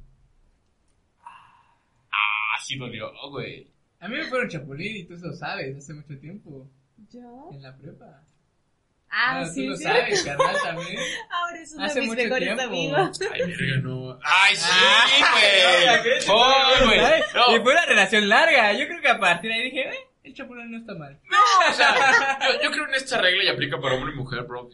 Ah, sí dolió, güey. A mí me fueron chapulín y tú eso lo sabes, hace mucho tiempo. ¿Yo? En la prepa. Ah, tú sí, lo sí. sabes, carnal, también. Ahora es uno Hace de mis mejores tiempo. amigos. Ay, verga, no. Ay, sí, Ah, güey. ¿sabes? Oh, güey. No. Y fue una relación larga. Yo creo que a partir de ahí dije, eh, el chapulín no está mal. O sea, yo, yo creo en esta regla y aplica para hombre y mujer, bro,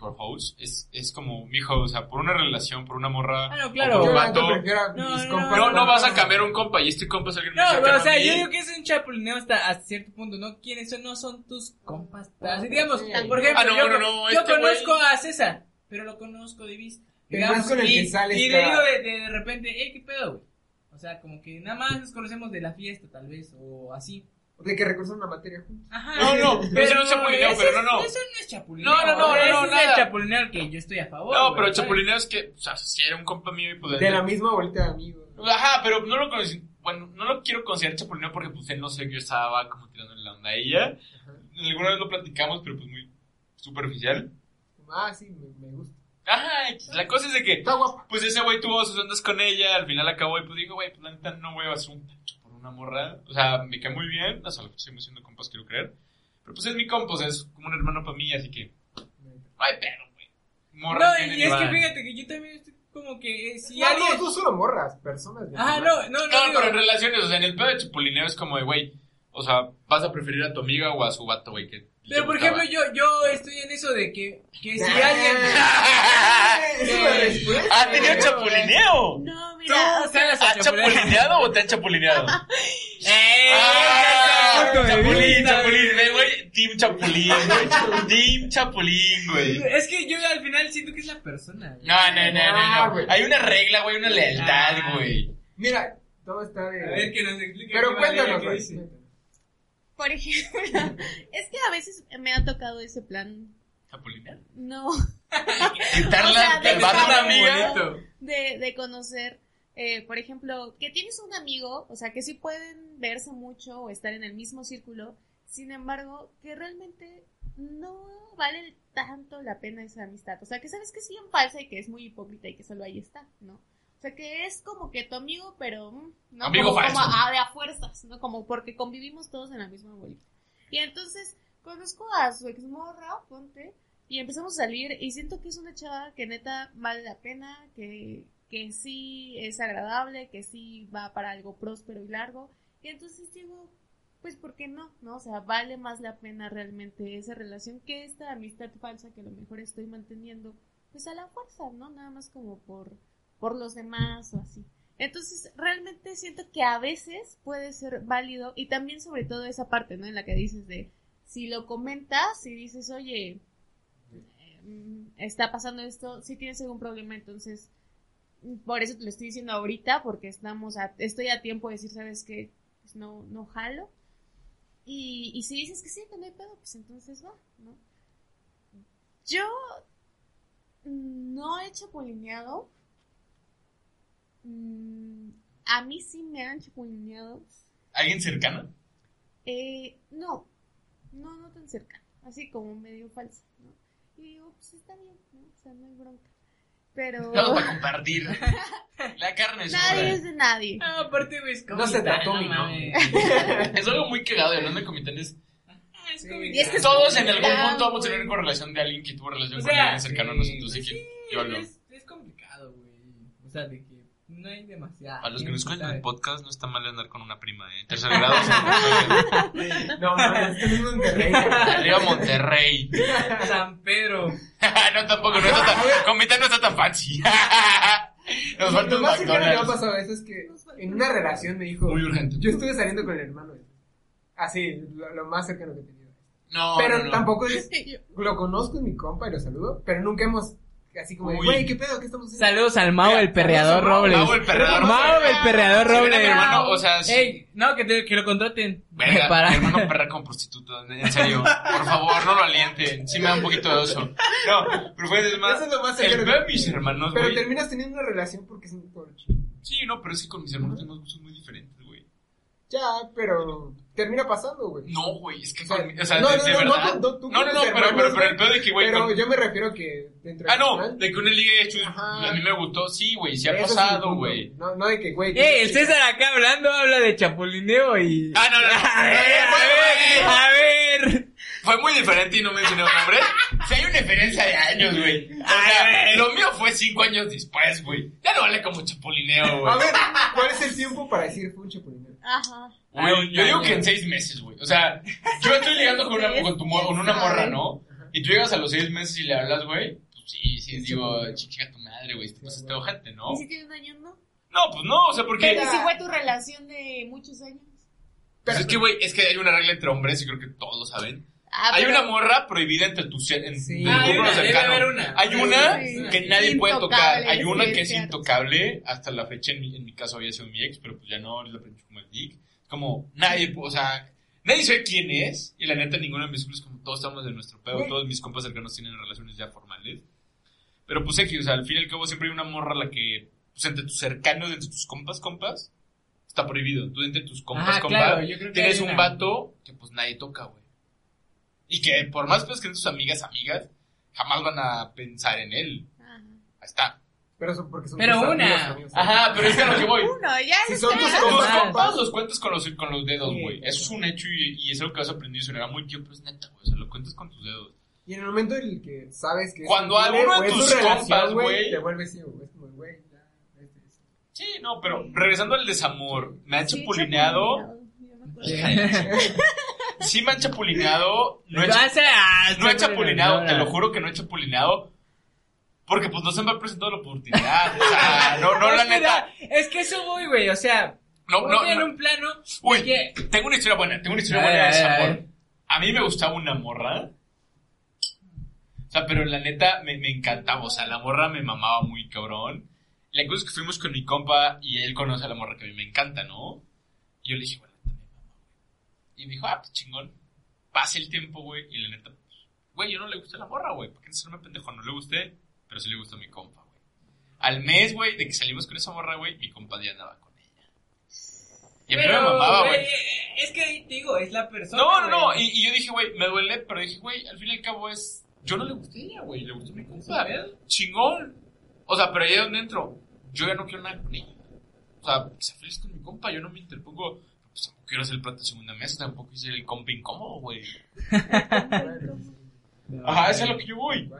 before. Es, es como, mijo, o sea, por una relación, por una morra. Ah, no, claro. por un vato. No, mis no, compas. No, no vas a cambiar un compa y este compa es alguien No, pero, o sea, yo digo que es un chapulineo hasta, hasta cierto punto, ¿no? ¿Quiénes son? No son tus compas. Así, digamos, por ejemplo, Ah, no, yo, no, no, yo este conozco güey- a César, pero lo conozco de vista. Digamos, con el y, que sales y le digo de, de, de repente, hey, ¿qué pedo, güey? O sea, como que nada más nos conocemos de la fiesta, tal vez, o así. De que recursan una materia juntos. Ajá. No, no, eso no es chapulineo, pero no, no. Eso no es chapulineo. No, no, no, no, no, es el chapulineo al que yo estoy a favor. No, pero chapulineo es que, o sea, si era un compa mío y pues... De la misma bolita de amigos. Ajá, pero no lo conocí. Bueno, no lo quiero considerar chapulineo porque pues él no sé que yo estaba como tirando la onda a ella. Ajá. Alguna vez lo platicamos, pero pues muy superficial. Ah, sí, me, me gusta. Ajá, la cosa es de que. Pues ese güey tuvo sus ondas con ella, al final acabó y pues dijo, güey, pues la neta no voy a por una morra. O sea, me cae muy bien, hasta la fecha seguimos siendo compas, quiero creer. Pero pues es mi compa, o sea, es como un hermano para mí, así que, ay, pero, güey. Morra No, y es que fíjate que yo también estoy como que eh, si No, alguien... no, tú solo morras, personas. de Ah, no, no, no. No, digo- pero en relaciones, o sea, en el pedo de chapulineo es como de, güey, o sea, vas a preferir a tu amiga o a su vato, güey, que... Pero por ejemplo, yo, yo estoy en eso de que, que si Ah, alguien... eso es la respuesta. ¿Ha tenido chapulineo? No, mira, Tú o sea, sabes a ¿Has chapulineado o te han chapulineado? ¡Eh! Ah, chapulín, chapulín, güey. ve, güey, Team Chapulín, güey. Team Chapulín, güey. Es que yo al final siento que es la persona. güey. No, no, no, no, Ah, no. güey. Hay una regla, güey, una lealtad, Ah. güey. Mira, todo está de. A ver que nos explique. Pero cuéntanos, güey. Por ejemplo, es que a veces me ha tocado ese plan. ¿Chapulinear? No, Quitarla O sea, del bonito. de, de conocer, eh, por ejemplo, que tienes un amigo, o sea, que sí pueden verse mucho o estar en el mismo círculo, sin embargo, que realmente no vale tanto la pena esa amistad. O sea, que sabes que es bien falsa y que es muy hipócrita y que solo ahí está, ¿no? O sea, que es como que tu amigo, pero mm, no Amigo como, como a, de a fuerzas, ¿no? Como porque convivimos todos en la misma bolita. Y entonces conozco a su exmorra, ponte, y empezamos a salir y siento que es una chava que neta vale la pena, que, que sí es agradable, que sí va para algo próspero y largo. Y entonces digo, pues ¿por qué no? ¿No? O sea, vale más la pena realmente esa relación que esta amistad falsa que a lo mejor estoy manteniendo, pues a la fuerza, ¿no? Nada más como por, por los demás o así. Entonces, realmente siento que a veces puede ser válido y también sobre todo esa parte, ¿no? En la que dices de, si lo comentas y dices, oye, mm, está pasando esto, si tienes algún problema, entonces, mm, por eso te lo estoy diciendo ahorita, porque estamos a, estoy a tiempo de decir, ¿sabes qué? Pues no, no jalo. Y, si dices que sí, que no hay pedo, pues entonces va, ¿no? Yo no he chapulineado. Mm, a mí sí me han chapulineado. ¿Alguien cercano? Eh, no, no, no tan cerca, así como medio falso, ¿no? Y digo, pues está bien, ¿no? O sea, no hay bronca. Pero Todo para compartir. La carne nadie es sobra. de nadie. No, aparte, güey, es No se trató, mi mames. Es algo muy cagado y hablando de comitanes. Ah, es Sí. Y es que Todos en algún Ah, punto vamos a tener correlación de alguien que tuvo relación O con sea, alguien cercano a nosotros. sí, Así que sí, yo lo. Es, es complicado, güey. O sea, de que No hay demasiado. A los que nos escuchan en el podcast, no está mal andar con una prima, ¿eh? Tercer grado. No, no, esto es Monterrey. Arriba Monterrey. San Pedro. no, tampoco, no está tan, Comita no está tan fancy. Nos falta Lo un más que me ha pasado a eso es que en una relación me dijo, Muy urgente. yo estuve saliendo con el hermano. Así, lo, lo más cercano que he tenido. No, pero no, no. tampoco es, Yo- lo conozco en mi compa y lo saludo, pero nunca hemos, así como, güey, ¿qué pedo? ¿Qué estamos haciendo? Saludos al Mau, el perreador Mau, Robles. Mau, el perreador Mau, Robles. el perreador Robles. hermano, o sea, Ey, no, que, te- que lo contraten. Verga, Para- mi hermano perra como prostituta, en serio. Por favor, no lo alienten. Sí me da un poquito de oso. No, pero fue es más. Eso es lo más el de mis hermanos, Pero terminas teniendo una relación porque es un por chido. Sí, no, pero es que con mis hermanos tenemos gustos muy diferentes, güey. Ya, pero termina pasando, güey. No, güey, es que O sea, con o sea, no, de, no, de no, no, verdad. no, tú no, tienes no, pero, pero, pero el peor de que, güey, Pero con- yo me refiero que dentro de Ah, no, ¿verdad? de que una liga de hecho Ajá. a mí me gustó, sí, güey, sí ha Eso pasado, güey. No, no de que, güey. Ey, el César acá hablando habla de chapulineo y... Ah, no, no, no. A ver, a ver, a ver. Fue muy diferente y no mencioné un nombre. Sí, hay una diferencia de años, güey. O sea, lo mío fue cinco años después, güey. Ya no vale como chapulineo, güey. A ver, ¿cuál es el tiempo para decir fue un chapulineo? Ajá. Güey, yo digo que en seis meses, güey. O sea, yo estoy ligando con una, con, tu, con una morra, ¿no? Y tú llegas a los seis meses y le hablas, güey. Pues sí, sí, digo, chica tu madre, güey. Pues este ojete, ¿no? ¿Y si tiene un año, no? No, pues no, o sea, porque. Pero si fue tu relación de muchos años. Pues es que, güey, es que hay una regla entre hombres y creo que todos lo saben. Ah, Hay pero- una morra prohibida entre tus en, Sí. en Ah, una, debe cercano. haber una. Hay una Sí. que nadie puede tocar. Hay una sí, que es intocable. Hasta la fecha, en mi, en mi caso, había sido mi ex, pero pues ya no, la aprendí como el geek. Como nadie, o sea, nadie sabe quién es. Y la neta, ninguno de mis círculos, como todos estamos en nuestro pedo. Todos mis compas cercanos tienen relaciones ya formales. Pero pues X, o sea, al fin y al cabo siempre hay una morra a la que, pues entre tus cercanos, entre tus compas, compas, está prohibido. Tú entre tus compas, Ah, compas, claro, yo creo que tienes un vato que pues nadie toca, güey. Y que por más pues que sean tus amigas, amigas, jamás van a pensar en él. Ajá. Ahí está. Pero son porque son Pero tus una. amigos, amigos. Ajá, pero es que a lo que voy. Uno, ya Si son tus compas, los cuentas con los, con los dedos, Sí, güey. claro. Eso es un hecho y, y es algo que vas a aprender y sonará muy tío, pero es neta, güey. O sea, lo cuentas con tus dedos. Y en el momento en el que sabes que. es Cuando alguno de tus compas, güey. Te vuelves ciego, güey. Es como, güey, ya. Sí, no, pero regresando al desamor, me han Sí, chapulineado. Sí me han chapulineado. No he, Vas a- no he chapulineado, te lo juro que no he chapulineado. Porque pues no se me ha presentado la oportunidad. O sea, no, no, la neta. Es que eso voy, güey, o sea, No, voy no, en no. un plano Uy, que... tengo una historia buena, tengo una historia A buena de ver, a ver, a desamor. ver. A mí me gustaba una morra. O sea, pero la neta me, me encantaba. O sea, la morra me mamaba muy cabrón. La cosa es que fuimos con mi compa y él conoce a la morra que a mí me encanta, ¿no? Y yo le dije, bueno, la neta me mama, güey. Y me dijo, ah, pues chingón. Pasa el tiempo, güey. Y la neta, pues, güey, yo no le gusté la morra, güey. ¿Por qué no me pendejo? No le gusté, pero sí le gustó a mi compa, güey. Al mes, güey, de que salimos con esa morra, güey, mi compa ya andaba con ella. Y a mí me mamaba, güey. Es que ahí te digo, es la persona. No, no, no. y yo dije, güey, me duele, pero dije, güey, al fin y al cabo es. Yo no le gusté a ella, güey. Le gustó a mi compa. Chingón. O sea, pero ahí es donde entro. Yo ya no quiero nada con ella. O sea, que sea feliz con mi compa. Yo no me interpongo. Pues tampoco quiero hacer el plato de segunda mesa. Tampoco hice el compa incómodo, güey. Ajá, eso es a lo que yo voy.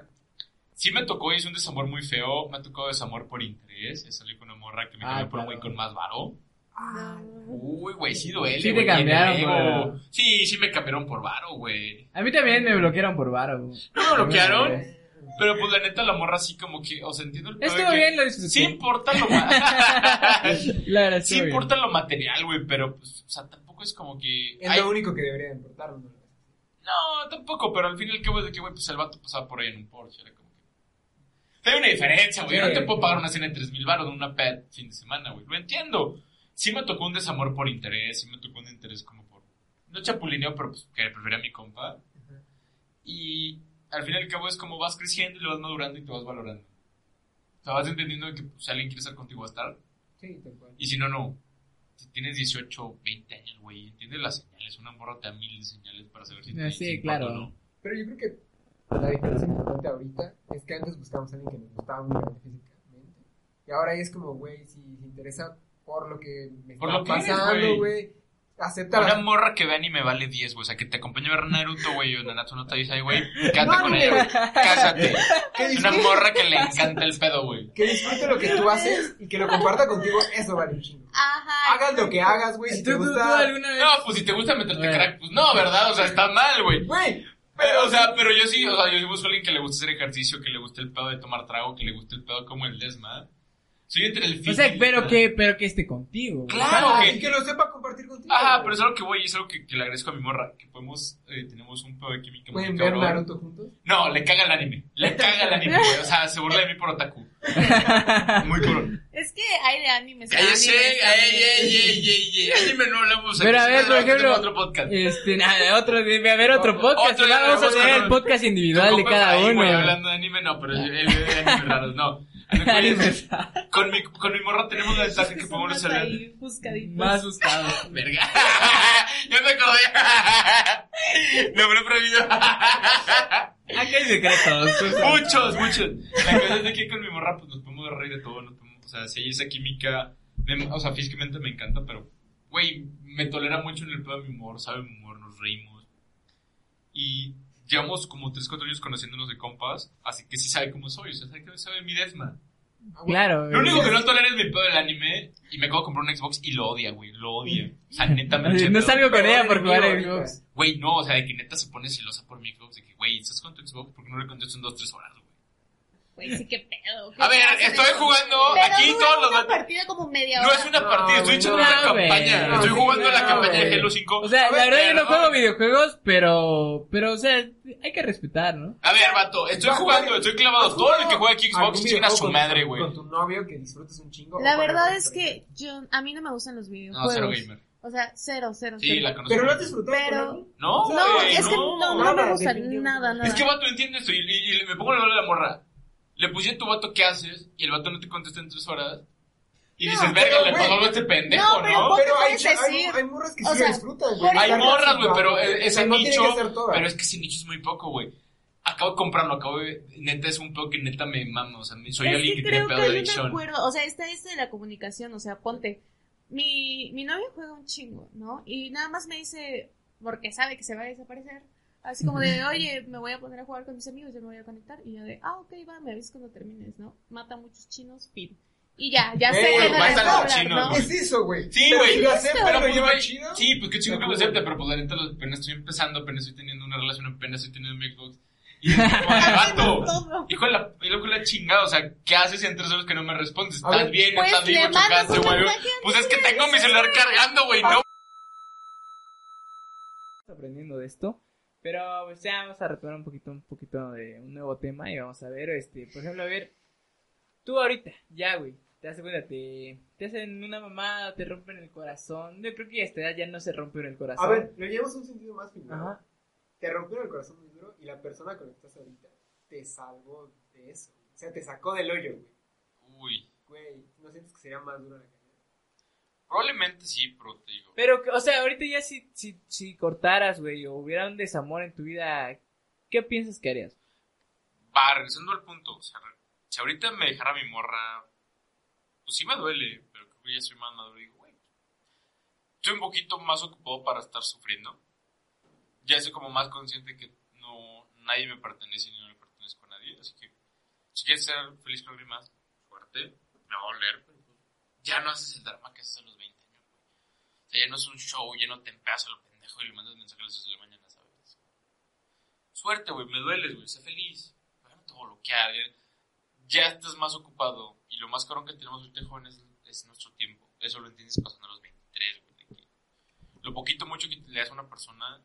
Sí me tocó y es un desamor muy feo. Me ha tocado desamor por interés. Salí con una morra que me Ah, cambió por un güey con más varo. No. Uy, güey, sí duele. Sí te cambiaron. Sí, sí me cambiaron por varo, güey. A mí también me bloquearon por varo. güey. No me bloquearon. Pero pues la neta, la morra así como que, o sea, entiendo el Estuvo que bien, lo disfruté. Sí importa lo ma- La verdad, Sí bien. importa lo material, güey, pero pues, o sea, tampoco es como que. Es lo único que debería de importar, ¿no? no, tampoco, pero al fin y al cabo es de que, güey, pues el vato pasaba por ahí en un Porsche. Era como que. Hay una diferencia, güey. Yo no te puedo pagar una cena de 3 mil baros de una pet fin de semana, güey. Lo entiendo. Sí me tocó un desamor por interés, sí me tocó un interés como por. No chapulineo, pero pues que prefería a mi compa. Y al fin y al cabo es como vas creciendo y lo vas madurando y te vas valorando. O sea, vas entendiendo que pues, si alguien quiere estar contigo va a estar. Sí, tal cual. Y si no, no. Si tienes 18, 20 años, güey, entiendes las señales. Una morra te da mil señales para saber si te Ah, sí, si importa claro. o no. Pero yo creo que la diferencia importante ahorita es que antes buscábamos a alguien que nos gustaba únicamente físicamente. Y ahora ya es como, güey, si se interesa por lo que me Por está lo pasando, güey. Acepta Una la... morra que ve anime vale 10, güey. O sea, que te acompañe a ver Naruto, güey, o Nanatsu no Taizai, güey. No, con güey. ella, güey. Cásate. Es una morra que le encanta el pedo, güey. que disfrute lo que tú haces y que lo comparta contigo, eso vale un chingo. Ajá. Hagas lo que hagas, güey, si te ¿Tú, tú, tú gusta... alguna vez? No, pues si te gusta meterte Bueno. crack, pues no, ¿verdad? O sea, está mal, güey. Güey, Pero, o sea, pero yo sí, o sea, yo sí busco a alguien que le guste hacer ejercicio, que le guste el pedo de tomar trago, que le guste el pedo como el desma. Soy entre el O sea, pero que, pero que esté contigo. Claro que- y que lo sepa compartir contigo. Ajá, pero es algo que voy y es algo que, que le agradezco a mi morra, que podemos, eh, tenemos un pedo de química muy ¿Pueden ver cabrón. Naruto juntos? No, le caga el anime, le caga el anime, güey, o sea, se burla de mí por otaku. Muy cabrón. Es que hay de animes. Cállese, animes ey, ey, ey, ey, anime no hablamos Pero a ver, por ejemplo, otro podcast. Este, nada, otro, debe haber otro Otro- podcast. Vamos a hacer el podcast individual de cada ahí, uno. hablando de anime, no, pero él él ve anime raros, no. Con mi, con mi morra tenemos la ventaja que podemos más hablar. más buscados. Verga. ya me acordé. Lo habré prohibido. Aquí hay secretos. muchos, muchos. La cosa es de que con mi morra pues nos podemos reír de todo. Nos podemos, o sea, si hay esa química, me- o sea, físicamente me encanta, pero, güey, me tolera mucho en el pedo de mi humor, sabe mi humor, nos reímos. Y llevamos como 3, 4 años conociéndonos de compas, así que sí sabe cómo soy, o sea, sabe que sabe mi desma. Ah. Claro. Lo único que no tolera es mi pedo del anime y me acabo de comprar un Xbox y lo odia, güey, lo odia. O sea, neta me No salgo con ella por jugar a. Xbox. Güey, no, o sea, de que neta se pone celosa por mi Xbox, de que, güey, ¿estás con tu Xbox? porque no le contesto en 2, 3 horas, güey? Sí, qué pedo. ¿qué A ver, estoy jugando Pero aquí todos los una datos. partida como media No hora. es una No, partida, estoy echando no, una campaña. No, estoy jugando la no, campaña de. Halo 5. O sea, la verdad yo no juego videojuegos, pero, pero, o sea, hay que respetar, ¿no? A ver, vato, estoy jugando, estoy clavado. Todo el que juega aquí Xbox ¿Algún chinga a su madre, güey. Con tu novio que disfrutes un chingo. La verdad es que yo, a mí no me gustan los No, videojuegos. cero gamer. O sea, cero, cero, Sí, cero. la. Pero no has disfrutado Pero-? No, No, es que no, no me gusta nada, nada. Es que vato, entiende esto. Y, y- y me pongo el rol de la morra. Le puse a tu vato qué haces y el vato no te contesta en 3 horas. Y No, dices, verga, le pasó algo a este pendejo, No, ¿no? pero vos- Pero hay, hay, hay morras que O sí sea, disfrutan, güey. Hay morras, güey, pero O sea, ese no tiene nicho. que ser todas. Pero es que ese nicho es muy poco, güey. Acabo de comprarlo, acabo de. Neta, es un pedo que neta me mama. O sea, soy es alguien que tiene pedo de adicción. acuerdo, o sea, esta es de la comunicación, o sea, ponte, mi, mi novio juega un chingo, ¿no? Y nada más me dice, porque sabe que se va a desaparecer, así como de, oye, me voy a poner a jugar con mis amigos, yo me voy a conectar, y yo de, ah, ok, va, me avisas cuando termines, ¿no? Mata a muchos chinos, pin. Y ya, ya sé Eh, que no les puedo hablar, ¿no? güey. Es eso, güey. Sí, güey. lo acepta, Pero pues, lleva chido. Sí, pues qué chido que lo Pero, acepte, pero pues la neta apenas estoy empezando, apenas estoy teniendo una relación, apenas estoy teniendo mi Xbox. Y es como vato. Hijo de la, hijo la chingada, o sea, ¿qué haces en tres horas que no me respondes? ¿Estás ver, bien? Pues ¿Estás vivo? ¿Chocaste, güey? Pues es que tengo mi celular cargando, güey, no. aprendiendo de esto. Pero pues ya vamos a retomar un poquito, un poquito de un nuevo tema y vamos a ver, este, por ejemplo, a ver, tú ahorita, ya, güey, te das cuenta, te, te hacen una mamada, te rompen el corazón. Yo creo que a esta edad ya no se rompe el corazón. A ver, lo llevamos a un sentido más. Ajá. Te rompieron el corazón muy duro y la persona con la que estás ahorita te salvó de eso. O sea, te sacó del hoyo, güey. Uy, Güey, ¿no sientes que sería más dura la caída? Probablemente sí, pero te digo. Pero, o sea, ahorita ya si, si, si cortaras, güey, o hubiera un desamor en tu vida, ¿qué piensas que harías? Va, regresando al punto, o sea, si ahorita me dejara mi morra, pues sí me duele, pero creo que ya soy más maduro y digo, güey, estoy un poquito más ocupado para estar sufriendo. Ya soy como más consciente que no, nadie me pertenece ni no le pertenezco a nadie, así que si quieres ser feliz con alguien más fuerte, me va a doler, pero ya no haces el drama que haces a los 20 años, güey. O sea, ya no es un show, ya no te empeas a lo pendejo y le mandas mensajes a las 6 de la mañana, ¿sabes? Suerte, güey, me dueles, güey, sé feliz. Pero no te voy a bloquear, ya, ya estás más ocupado. Y lo más cabrón que tenemos ahorita jóvenes es nuestro tiempo. Eso lo entiendes pasando a los 23, güey. Lo poquito mucho que le das a una persona,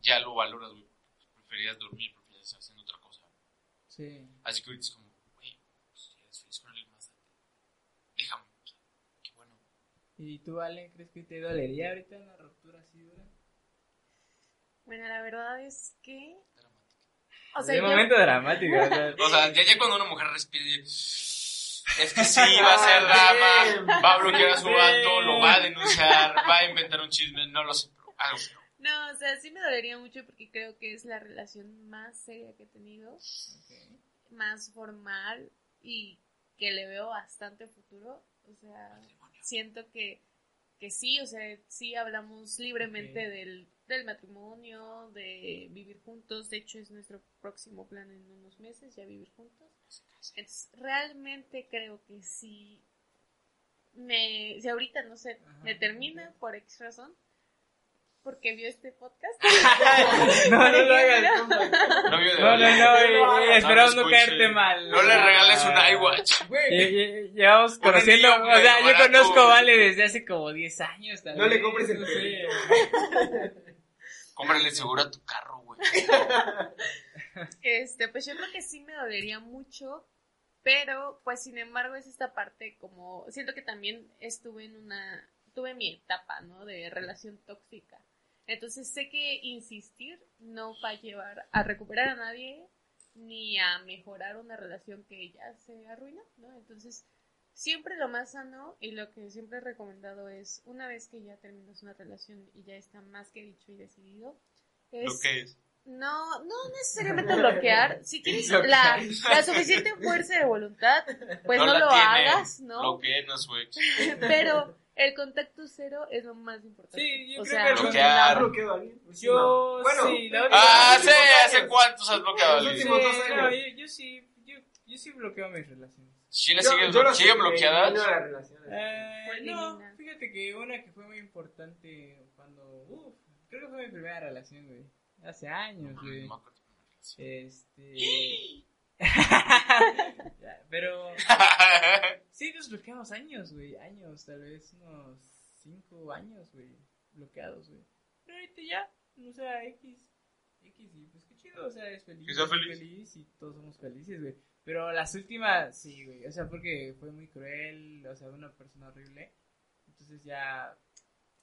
ya lo valoras, güey. Preferías dormir, preferías estar haciendo otra cosa. Sí. Así que ahorita es como, güey, pues, si eres feliz con alguien más, date. Déjame, o sea, qué bueno. ¿Y tú, Ale, crees que te dolería ahorita una ruptura así dura? Bueno, la verdad es que, Dramática. o sea, yo, momento dramático, o sea, O sea, ya, ya cuando una mujer respira y es que sí, va a ser drama, va a bloquear a su vato, lo va a denunciar, va a inventar un chisme, no lo sé, pero algo. no, o sea, sí me dolería mucho porque creo que es la relación más seria que he tenido, más formal y que le veo bastante futuro, o sea, siento que que sí, o sea, sí hablamos libremente del, del matrimonio, de vivir juntos. De hecho, es nuestro próximo plan en unos meses, ya vivir juntos. Entonces, realmente creo que si me, si ahorita, no sé, Ajá. me termina por X razón, porque vio este podcast. no, no lo ¿De qué hagas, No, no, no, esperamos no caerte mal. No le regales un iWatch. Lle- lle- Llevamos conociendo, o sea, yo conozco. Vale desde hace como 10 años. No le compres el no sé. perrito. Cómprale seguro a tu carro, güey. Este, pues yo creo que sí me dolería mucho, pero pues sin embargo es esta parte como, siento que también estuve en una, tuve mi etapa, ¿no? De relación tóxica. Entonces sé que insistir no va a llevar a recuperar a nadie ni a mejorar una relación que ya se arruinó, ¿no? Entonces siempre lo más sano y lo que siempre he recomendado es una vez que ya terminas una relación y ya está más que dicho y decidido, es Lo que es. no, no necesariamente bloquear. Si tienes la, la suficiente fuerza de voluntad, pues no, la lo tiene. hagas, ¿no? Lo que no es su ex. Pero el contacto cero es lo más importante. Sí, yo o creo sea, que el Bloquear. ¿Has bloqueado a alguien? Yo, Bueno, sí, la Ah, ¿hace, últimos ¿hace años. cuántos has bloqueado a dos Sí, no, yo, yo sí, yo, yo sí bloqueo mis relaciones. ¿Chile Yo- sigue, yo lo sigue. Eh, Pues no, fíjate que una que fue muy importante cuando, uff, creo que fue mi primera relación, güey. Hace años, güey. Este... Pero sí nos bloqueamos años, güey, años, tal vez unos cinco años, güey, bloqueados, güey. Pero ahorita ya, o sea, X, X y pues qué chido, o sea, es feliz, es feliz. y todos somos felices, güey. Pero las últimas, sí, güey, o sea, porque fue muy cruel, o sea, una persona horrible. Entonces ya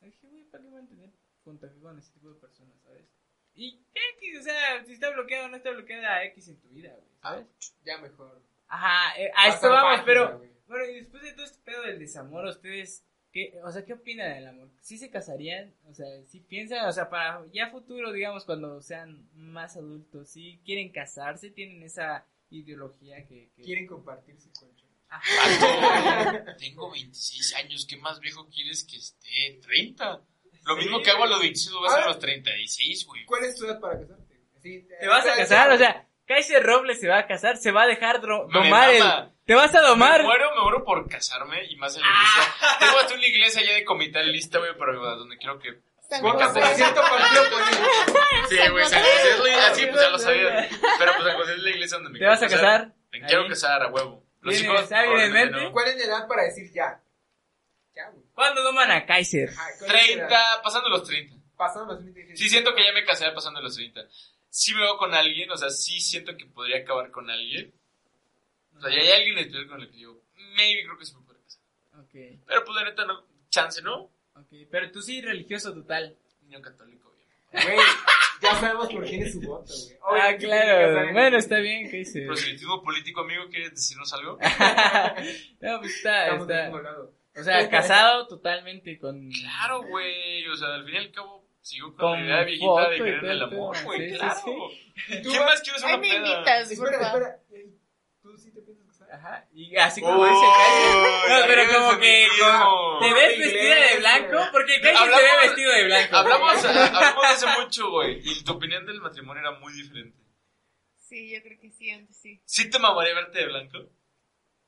dije, güey, ¿para qué voy a contacto con ese tipo de personas, sabes? Y X, o sea, si está bloqueado o no está bloqueada X en tu vida, güey, ¿sabes? Ya mejor. Ajá, eh, a esto vamos, página, pero güey. bueno, y después de todo este pedo del desamor, ustedes, ¿qué, o sea, qué opinan del amor? ¿Sí se casarían? O sea, ¿sí piensan, o sea, para ya futuro, digamos, cuando sean más adultos, ¿sí quieren casarse? ¿Tienen esa ideología que... que... Quieren compartir su colchón. Ajá. Vato, tengo 26 años. ¿Qué más viejo quieres que esté? 30. Lo mismo que hago a los 26 lo voy a hacer a los 36, güey. ¿Cuál es tu edad para casarte? Sí, ¿Te vas a casar? O sea, Kaiser Robles se va a casar, se va a dejar domar el... ¿Te vas a domar? Me muero, me muero por casarme y más en la iglesia. Tengo hasta una iglesia ya de comital lista, güey, pero donde quiero que... Cierto partido político. Sí, güey, San José es la pues ya lo sabía. Pero pues San José es la iglesia donde me ¿Te vas a casar? Me quiero casar a huevo. Los ¿Tienes hijos. ¿Cuál es la edad para decir ya? Ya, güey. ¿Cuándo doman a Kaiser? Ajá, ¿cuál es la edad? 30, pasando los 30. Pasando los 30. Sí siento que ya me casé pasando los 30. Sí me veo con alguien, o sea, sí siento que podría acabar con alguien. O sea, ya hay alguien especial con el que digo, maybe creo que se me puede casar. Ok, Pero pues la neta no, chance, ¿no? ok. Pero tú sí religioso total. Niño católico, bien. Güey, ya sabemos por quién es su voto, güey. Ah, claro. Bueno, está bien, Kaiser. Proselitismo político, amigo, ¿quieres decirnos algo? no, pues está, Estamos está. O sea, casado totalmente con... Claro, güey, o sea, al fin y al cabo sigo con, Con la idea viejita de y creer en todo el amor, güey, Sí, sí, claro. ¿Y tú, ¿Quién más quiere ser Ay, una me peda? invitas, Espera, espera. ¿Tú sí te piensas casar? Ajá. Y así como dice Kaiser. No, pero como que como- te ves vestida de blanco, porque Kaiser se ve Hablamos- vestido de blanco. Hablamos, hablamos hace mucho, güey, y tu opinión del matrimonio era muy diferente. Sí, yo creo que sí, antes sí. ¿Sí te mamaría verte de blanco?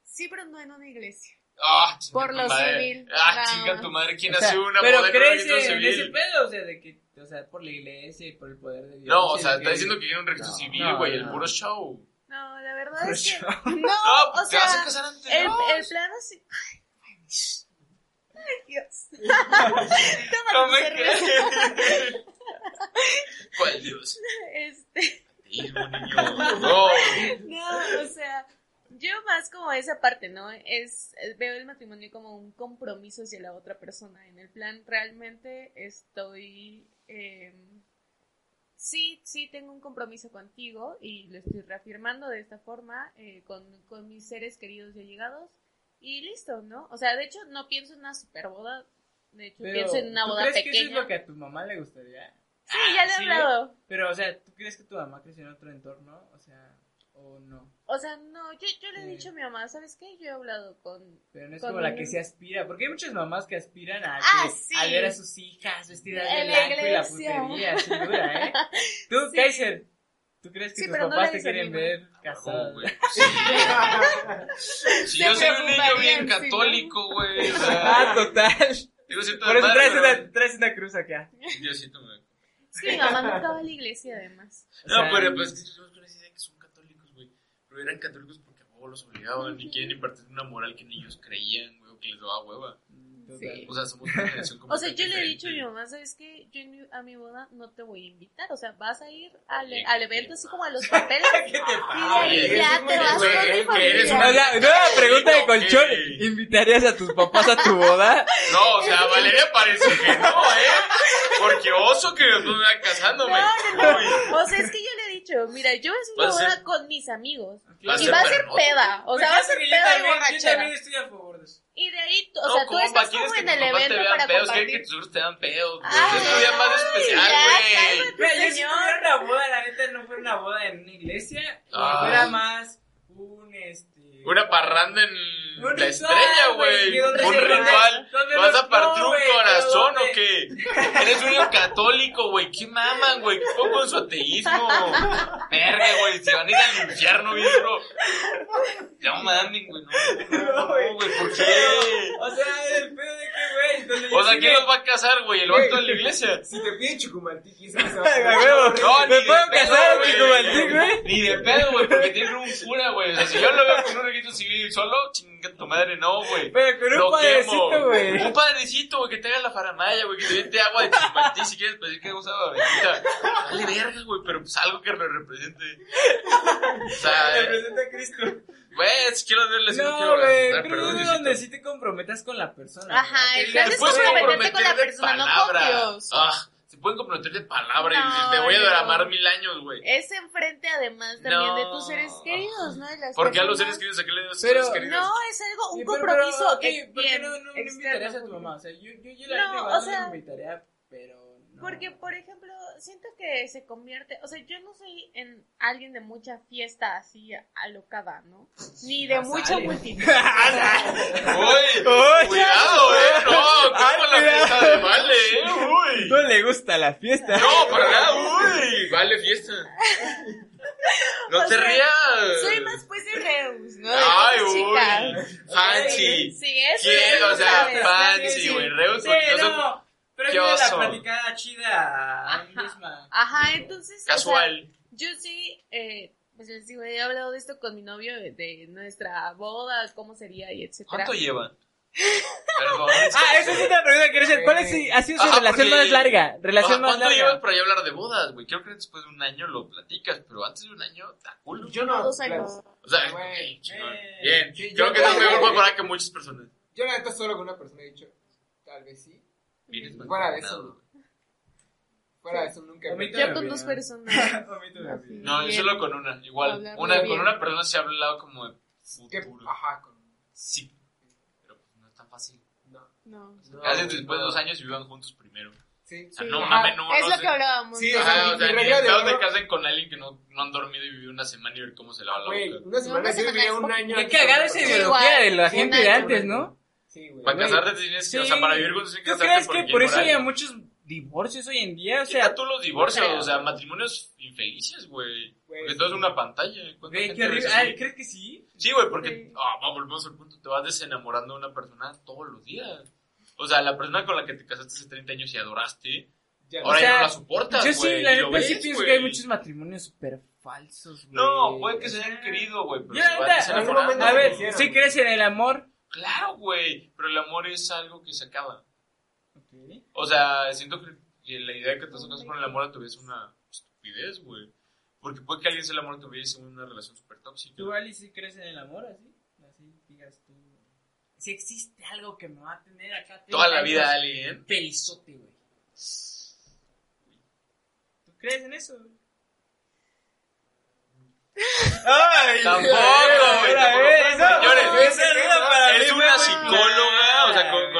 Sí, pero no en una iglesia. Ah, Por lo madre. civil, Ah, chinga tu madre, ¿quién O sea, hace una pero crees en ese civil? pedo, o sea, de que, o sea, por la iglesia y por el poder de Dios. No, o sea, está diciendo que quiere un registro No, civil, no, güey, el no. puro show. No, la verdad Puro es que... No, No, o pues te sea... vas a casar antes. El, ¿no? el plano sí... Ay, Dios. No Tómate me cerveza. crees. ¿Cuál Dios? Este... Ateísmo, niño. No. No, o sea, yo más como esa parte, ¿no? Es, veo el matrimonio como un compromiso hacia la otra persona. En el plan, realmente estoy, eh, sí, sí tengo un compromiso contigo y lo estoy reafirmando de esta forma eh, con, con mis seres queridos y allegados y listo, ¿no? O sea, de hecho, no pienso en una super boda. De hecho, Pero, pienso en una ¿tú boda crees que eso es pequeña. lo que a tu mamá le gustaría? Sí, ya le he sí, hablado. Pero, o sea, ¿tú crees que tu mamá creció en otro entorno? O sea, ¿O no? O sea, no, yo, yo le he Sí. dicho a mi mamá, ¿sabes qué? Yo he hablado con... Pero no es como la que se aspira, porque hay muchas mamás que aspiran a, Ah, que- sí. a ver a sus hijas vestidas de blanco y la iglesia. putería, sin duda, ¿eh? Tú, Sí. Kaiser, ¿tú crees que Sí, tus no papás te quieren ver? Oh, güey, sí. Si yo soy un niño bien católico, güey. Ah, total. siento Por eso traes pero una, traes una cruz acá. Diosito me- Sí, mi mamá nunca va a la iglesia, además. O No, sea, pero pues es que yo con esa idea que son católicos, güey. Pero eran católicos porque a huevo los obligaban y quieren impartir una moral que ni ellos creían, güey, o que les daba hueva. Sí. O sea, somos una generación como O sea, yo le he dicho a mi mamá, ¿sabes qué? Yo en mi- a mi boda no te voy a invitar. O sea, vas a ir al, Oye, al ¿qué evento te así como a los papeles. ¿Qué te Y de pasa? ahí ya te vas con mi güey, eres O sea, nueva pregunta de colchón. ¿Invitarías a tus papás a tu boda? No, o sea, Valeria parece que no, ¿eh? Porque oso que me va casándome. No, no, no. O sea, es que dicho, mira, yo a una ser- boda con mis amigos. Va Y ser va a ser peda. O sea, va a ser peda y también- Yo borrachera. también estoy a favor de eso. Y de ahí, o No, sea, tú estás ¿quieres como que en tus el evento vean para pedos? ¿Quieren que compartir. tus te vean pedos? Pues Ay, es tu día más especial, güey. Mira, yo si tuviera una boda, la neta, no fuera una boda en una iglesia, Ay. fuera más un, este... Una parranda en Un la ritual, estrella, güey, güey. Un ritual. ¿Vas los- a partir no, un güey, corazón o qué? Eres un niño católico, güey. ¿Qué maman, güey? ¿Qué pongo en su ateísmo? Verga, güey. Se van a ir al infierno, bro. Ya no mamen, güey. No, no, no, güey. ¿Por qué? O sea, el pedo de que, güey, O sea, ¿quién los va a casar, güey? ¿El vato de la iglesia? Si te piden chucumaltiqui, eso no ¿Me ni puedo de pedo, casar, güey. güey? Ni de pedo, güey, porque tiene un cura, güey. O sea, si yo lo veo con un registro civil solo, chinga tu madre, no, güey. Pero con un Lo padrecito, güey. Un padrecito, güey, que te haga la faramaya, güey, que te viente agua de chimatí si quieres pedir que usa bendita. Dale verga, güey, pero pues algo que lo represente. O sea, Representa a Cristo. güey, si quiero verle, si no No, quiero güey, representar, pero pero es donde sí te comprometas con la persona. Ajá, el plan Te es comprometerte con la persona, no con Dios. Ah, se pueden comprometer de palabra No, y te voy a no. amar mil años, güey. Es enfrente, además, también de No. tus seres queridos, ¿no? De las ¿Por qué a los seres queridos? ¿A qué le digo a los seres queridos? No, es algo, un Sí, pero- compromiso pero, ok, ex- ¿por qué bien no, no, no invitarías a tu mamá? O sea, yo, yo, yo la No, o sea- no invitaría, pero no. Porque, por ejemplo, siento que se convierte, o sea, yo no soy en alguien de mucha fiesta así alocada, ¿no? Ni de Ah, mucha sale. multitud. Uy, Uy. cuidado, eh. No, como la fiesta de Vale, eh. Uy. No le gusta la fiesta. No, para nada, uy. Vale, fiesta. No O te sea, rías. Soy más pues de Reus, ¿no? De Ay, uy. Fancy. Sí, eso ¿Quién? es, O sea, fancy, Sí. güey. Reus, Sí, porque no son no. Pero es la platicada chida a mí Ajá. misma. Ajá, entonces. o sea, casual. yo sí, eh, pues les digo, he hablado de esto con mi novio, de, de nuestra boda, cómo sería y etcétera. ¿Cuánto llevan? Perdón. Ah, esa es otra pregunta que hacer. ¿Cuál es, ha sido su Ajá, relación porque- más larga? Relación más ¿Cuánto llevas larga. para ya hablar de bodas, güey? Creo que después de un año lo platicas, pero antes de un año, está cool. Yo no. Dos años. O sea, Güey, eh, Bien. sí, Creo yo- que es mejor para que muchas personas. Yo la neta solo con una persona he dicho, tal vez sí. Vienes Fuera de eso. Fuera de eso nunca. A mí Yo Me con olvidé. dos personas. No, yo solo con una. Igual, Hablar una, bien. con una persona se ha hablado como de Que, futuro. ajá, con. Sí. Pero pues no es tan fácil. No. No. No, Hacen después de no. dos años y vivan juntos primero. Sí. O sea, Sí, no ajá. mames, no, es no lo sé. que hablábamos. Sí, ¿no? o sea, Ajá, o sea, ni regla en de pedos oro- te casen con alguien que no, no han dormido y vivido una semana y ver cómo se lava la Güey, boca. una semana una yo semana vivía es un año. Qué antes cagada esa ideología igual, de la gente de antes, ¿no? Sí, güey. Para casarte te tienes que, o sea, para vivir juntos tienes que ¿Tú casarte crees que por eso hay muchos divorcios hoy en día? O sea, tú los divorcios, o sea, matrimonios infelices, güey. Porque todo es una pantalla. ¿Cuánta güey, qué horrible. Ay, ¿crees que sí? Sí, güey, porque ah, vamos, volvemos al punto, te vas desenamorando de una persona todos los días. O sea, la persona con la que te casaste hace 30 años y adoraste, Ya, ahora O sea, ya no la soportas, Yo sí, la neta sí pienso que hay muchos matrimonios súper falsos, güey. No, puede que se hayan querido, güey, pero Yo, se van. A ver. ¿sí crees en el amor? Claro, güey, pero el amor es algo que se acaba. Ok. O sea, siento que la idea de que te casar con el amor a tu vida es una estupidez, güey. Porque puede que alguien sea el amor a tu vida y sea una relación súper tóxica. ¿Tú, Ali, sí crees en el amor así? Así, digas tú. Si existe algo que me va a tener acá. 30 Toda la vida años alguien. Pelizote, güey. ¿Tú crees en eso, güey? ¡Ay! Tampoco, güey, Señores, mí una psicóloga, o sea, con,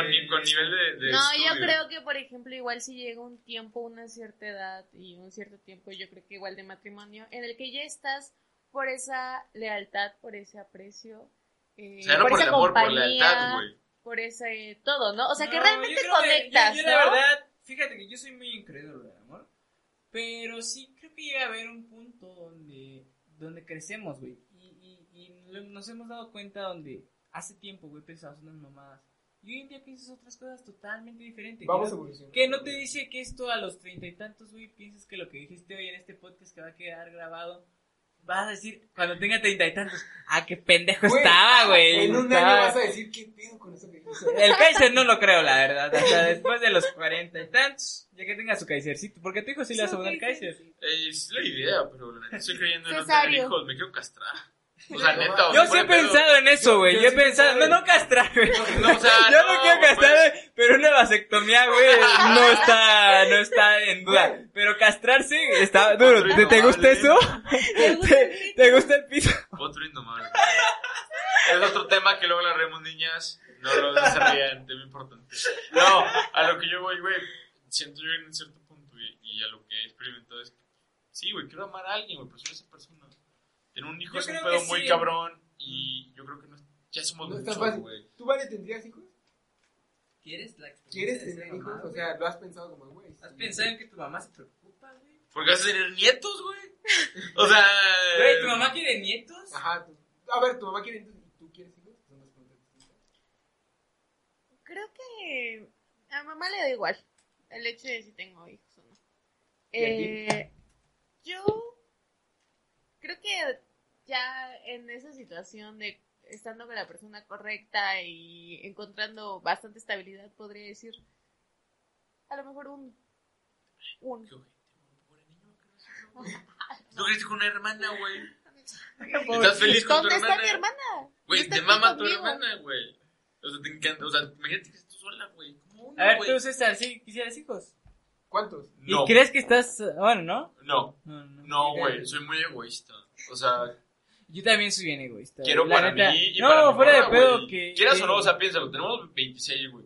nivel de, de No, yo creo que, por ejemplo, igual si llega un tiempo, una cierta edad y un cierto tiempo, yo creo que igual de matrimonio, en el que ya estás por esa lealtad, por ese aprecio. eh, O sea, no por, el esa amor, por la compañía, lealtad, güey. por ese todo, ¿no? O sea, que No, realmente yo creo que- conectas, yo, yo la ¿no? verdad, fíjate que yo soy muy incrédulo del amor. Pero sí creo que llega a haber un punto donde, donde crecemos, güey. Y, y, y lo- nos hemos dado cuenta donde hace tiempo, güey, pensabas unas mamadas. Y hoy en día piensas otras cosas totalmente diferentes. Vamos Que no- evolucionando. Que no te dice que esto a los treinta y tantos, güey, piensas que lo que dijiste hoy en este podcast que va a quedar grabado, vas a decir cuando tenga treinta y tantos, ah, qué pendejo Güey, estaba, güey. En un estaba- año vas a decir, ¿qué pedo con eso que hizo? El Kaiser no lo creo, la verdad. Hasta después de los cuarenta y tantos, ya que tenga su Kaisercito. Porque tu hijo sí le vas a poner Kaiser. Eh, es la idea, pero la estoy creyendo en no tener hijos, me quiero castrar. O sea, neta, o Yo sí he pedo. pensado en eso, güey. yo Yo he sí pensado, no, no castrar, güey. No, o sea, Yo no, no, quiero castrar, pues. güey, pero una vasectomía, güey, no está, no está en duda. Pero castrarse está duro. ¿Te, te gusta eso? ¿Te, te gusta el piso? Otro indomable. Es otro tema que luego hablaremos, niñas. No lo desarrollen, tema importante. No, a lo que yo voy, güey. Siento yo en cierto punto y, y a lo que he experimentado es que, sí, güey, quiero amar a alguien, güey, pero soy esa persona. Tener un hijo Yo es un pedo muy sí. cabrón y yo creo que no, ya somos No muchos, güey. ¿Tú, Vale, tendrías hijos? ¿Quieres la ¿Quieres tener hijos? O sea, lo has pensado como, güey. ¿Has sí. pensado en que tu mamá se preocupa, güey? Porque vas a tener nietos, güey. O sea. Güey, ¿tu mamá quiere nietos? Ajá. tú- A ver, tu mamá quiere hijos y tú quieres hijos. Son preguntas distintas. Creo que a mamá le da igual el hecho de si tengo hijos o no. ¿Y a Eh, yo creo que ya en esa situación de estando con la persona correcta y encontrando bastante estabilidad, podría decir a lo mejor un. un. Qué ojete, güey, pobre niño, ¿qué no es eso, güey? Tú creciste con una hermana, güey. Estás feliz con tu ¿Dónde está hermana. mi hermana? Güey, te mama tu conmigo. hermana, güey. O sea, te encanta. O sea, imagínate que estás tú sola, güey. A ver, tú, César, ¿sí quisieras hijos? ¿Cuántos? No, ¿Y crees que estás, bueno, no? no, No, no. no, güey. Soy muy egoísta. O sea, Yo también soy bien egoísta. quiero la para neta. mí y no, para mi fuera de morra, pedo güey. que. Quieras o no, o sea, piénsalo. Tenemos 26, güey.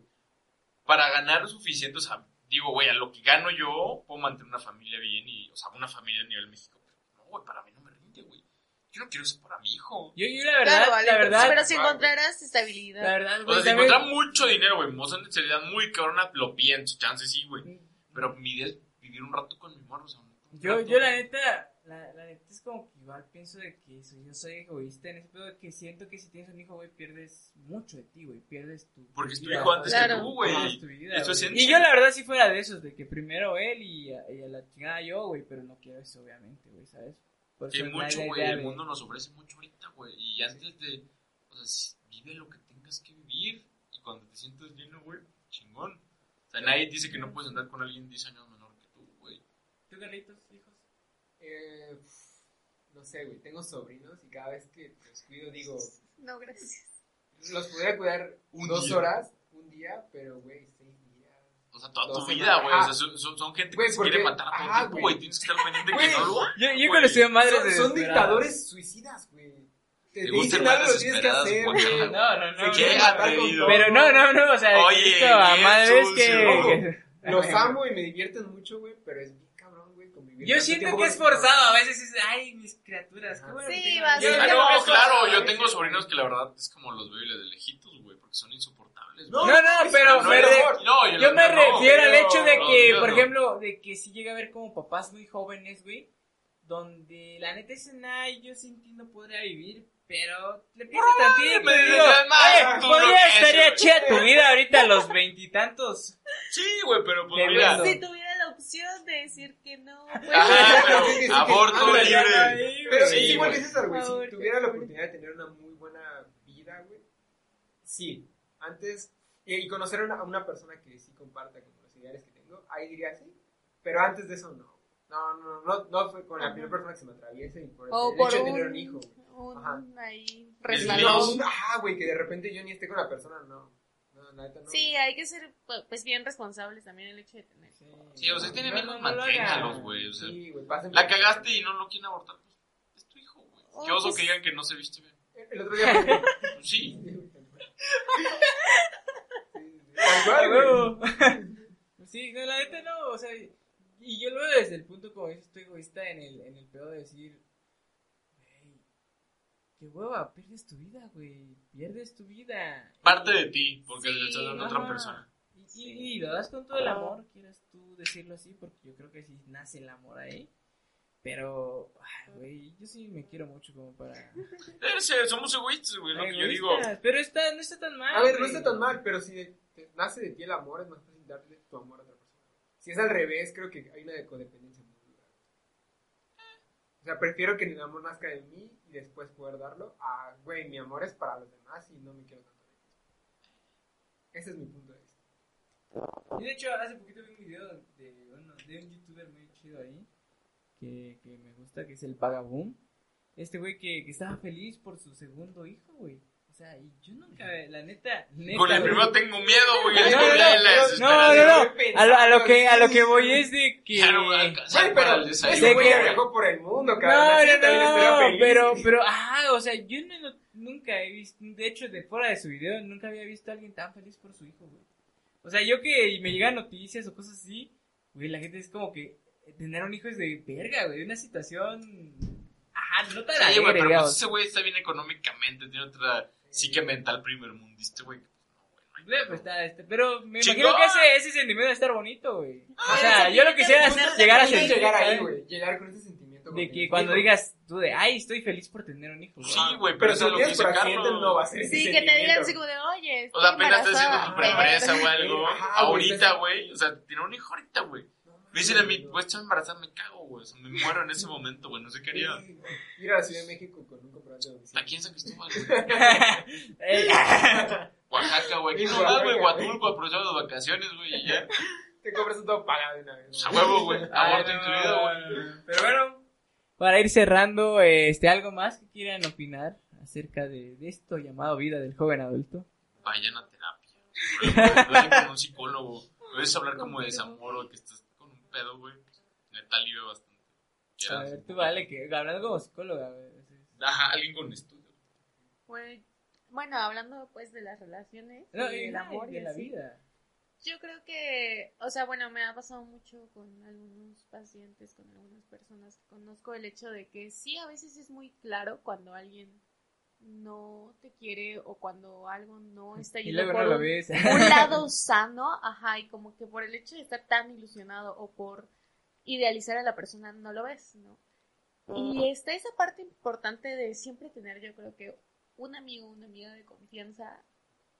Para ganar lo suficiente, o sea, digo, güey, a lo que gano yo, puedo mantener una familia bien y, o sea, una familia a nivel México. Pero no, güey, para mí no me rinde, güey. Yo no quiero eso para mi hijo. Yo, yo la verdad, Claro, vale, la verdad, Pero si Ah, encontraras estabilidad. la verdad, O güey, sea, si también- mucho dinero, güey, o sea, una seriedad muy cabrona, lo pienso, chance sí, güey. Pero mi idea es vivir un rato con mi morro, o sea, un Yo, rato. yo la neta, la, la neta es como que igual pienso de que soy- yo soy egoísta en ese pedo de que siento que si tienes un hijo, güey, pierdes mucho de ti, güey, pierdes tu Porque es tu vida, hijo antes Claro. que tú, güey. Pierdes tu vida, Es tu güey. esencia. Y yo la verdad si fuera de esos, de que primero él y a, y a la chingada yo, güey, pero no quiero eso, obviamente, güey, ¿sabes? Por Que eso mucho, güey, el de- mundo nos ofrece mucho ahorita, güey. Y antes de, o sea, vive lo que tengas que vivir. Y cuando te sientas lleno, güey, chingón. O sea, nadie dice que no puedes andar con alguien 10 años menor que tú, güey. ¿Tú, Carlitos, hijos? Eh, no sé, güey. Tengo sobrinos y cada vez que los cuido digo, No, gracias. los podría cuidar Un dos día. horas, un día, pero, güey, seis días. O sea, toda tu vida, güey. O sea, son, son- son gente que se quiere matar a todo ajá, tiempo, güey. Tienes que estar pendiente que no lo hagan, Yo, yo conocí a madres Son, son desesperadas. dictadores suicidas, güey. Te, ¿Te dicen algo, lo tienes que hacer, güey? No, no, no. Se atrevido. Pero no, no, no, o sea, Oye, a madres sucio. que... Ojo, que- Los amo y me divierten mucho, güey, pero es bien cabrón, güey, convivir. Yo siento que es forzado, a veces es, ay, mis criaturas, qué bueno Sí, va, Yo- sí, Ah, yo- no, claro, yo tengo sobrinos que la verdad es como los veo y les de lejitos, güey, porque son insoportables. No. No, no, pero no, me no, re- no, Yo me no, refiero al hecho de que, por no. ejemplo, de que si llega a ver como papás muy jóvenes, güey, donde la neta dicen, ay, yo sin ti no podría vivir, pero le piensas tantito digo, oye, podría estaría es, chida tu vida ahorita a los veintitantos. Sí, güey, pero pues mira. Si tuviera la opción de decir que no, pues. Aborto libre. Pero Sí, es igual que César, güey. Si tuviera la oportunidad de tener una muy buena vida, güey. Sí. Antes. Y, y conocer a una, a una persona que sí comparta como los ideales que tengo, ahí diría sí. Pero antes de eso, no. No, no, no, no fue con la Ajá. primera persona que se me atraviese y por el, O el por hecho de tener un hijo. güey. un Ajá. ahí No, resbalón. ajá, güey, que de repente yo ni esté con la persona, no. No, la neta no. Sí, hay que ser pues bien responsables también el hecho de tener. Sí, o sea, si tienen No, hijos, manténgalos, güey. O sea, Sí, güey, pasen la cagaste y no lo quieren abortar, pues es tu hijo, güey. Oh, Qué oso pues- que digan que no se viste bien. El otro día. Pues sí. Tal cual, A güey. huevo. Sí, no, la neta no, o sea, y yo lo veo desde el punto como dices tú egoísta en el, en el pedo de decir, qué hueva, pierdes tu vida, güey. Pierdes tu vida. Parte de ti, porque Sí, le estás dando a otra persona. Y, y- y lo das con todo el amor, quieras tú decirlo así, porque yo creo que sí nace el amor ahí. Pero, güey, yo sí me quiero mucho como para... Somos egoístas, güey, lo que yo digo. Pero está, no está tan mal. A ver, no está tan mal, pero si de- te nace de ti el amor, es más fácil darle tu amor a otra persona. Si es al revés, creo que hay una codependencia sea, prefiero que el amor nazca de mí y después poder darlo a, güey, mi amor es para los demás y no me quiero tanto. Ese es mi punto de vista. Y de hecho, hace poquito vi un video de, bueno, de un youtuber muy chido ahí, que, me gusta, que es el Vagaboom. Este güey que, que estaba feliz por su segundo hijo, güey. O sea, y yo nunca, la neta, neta Con el güey. primero tengo miedo, güey. No, no, no, no, no, no. A lo, a lo que, a lo que voy es de que... Ya no voy a alcanzar pero ese güey que- viajó por el mundo, No, cabrón. No, no, feliz. pero, pero, ajá, o sea, yo no, nunca he visto, de hecho, de fuera de su video, nunca había visto a alguien tan feliz por su hijo, güey. O sea, yo que me llegan noticias o cosas así, güey, la gente es como que tener un hijo es de verga, güey, una situación, ajá, no tan Sí, güey, pero pues ese güey está bien económicamente, tiene otra psique mental primer mundista, güey. Güey, pues está, este, pero me ¡Chingón! imagino que ese, ese sentimiento debe estar bonito, güey. O Ah, sea, ese yo lo quisiera es llegar a sentir, llegar ahí, güey. Llegar con ese sentimiento. De que cuando hijo. digas tú de, ay, estoy feliz por tener un hijo, güey. Sí, güey, pero Pero eso es lo que dice Carlos. no va a ser ese Sí, que te digan así como de, oye, O sea, apenas estás haciendo tu preempresa o algo. Ahorita, güey. O sea, tiene un hijo ahorita, güey. Me dicen a mí, pues estoy embarazada, me cago, güey. O sea, me muero en ese momento, güey. No sé qué haría. Ir a la Ciudad de México con un comprobante de domicilio. Aquí en San Cristóbal, güey. Oaxaca, güey. Aquí no va, güey. Huatulco, aprovechamos las vacaciones, güey. Y ya. Te compras un todo pagado de una vez. A huevo, güey. Aborto incluido, güey. Pero bueno, para ir cerrando, este, algo más que quieran opinar acerca de, de esto llamado vida del joven adulto. Vayan a terapia. Vayan con un psicólogo. Puedes hablar como de desamor o que estás pedo, güey. Neta alivia bastante. A ver, tú vale, que hablando como psicóloga, güey. Ajá, alguien con estudio. Bueno, bueno, hablando pues de las relaciones, No, y del amor y de la así, vida. Yo creo que, o sea, bueno, me ha pasado mucho con algunos pacientes, con algunas personas que conozco, el hecho de que sí, a veces es muy claro cuando alguien no te quiere o cuando algo no está Y yendo por un, lado sano, ajá, y como que por el hecho de estar tan ilusionado o por idealizar a la persona no lo ves, ¿no? Y está esa parte importante de siempre tener, yo creo que un amigo, una amiga de confianza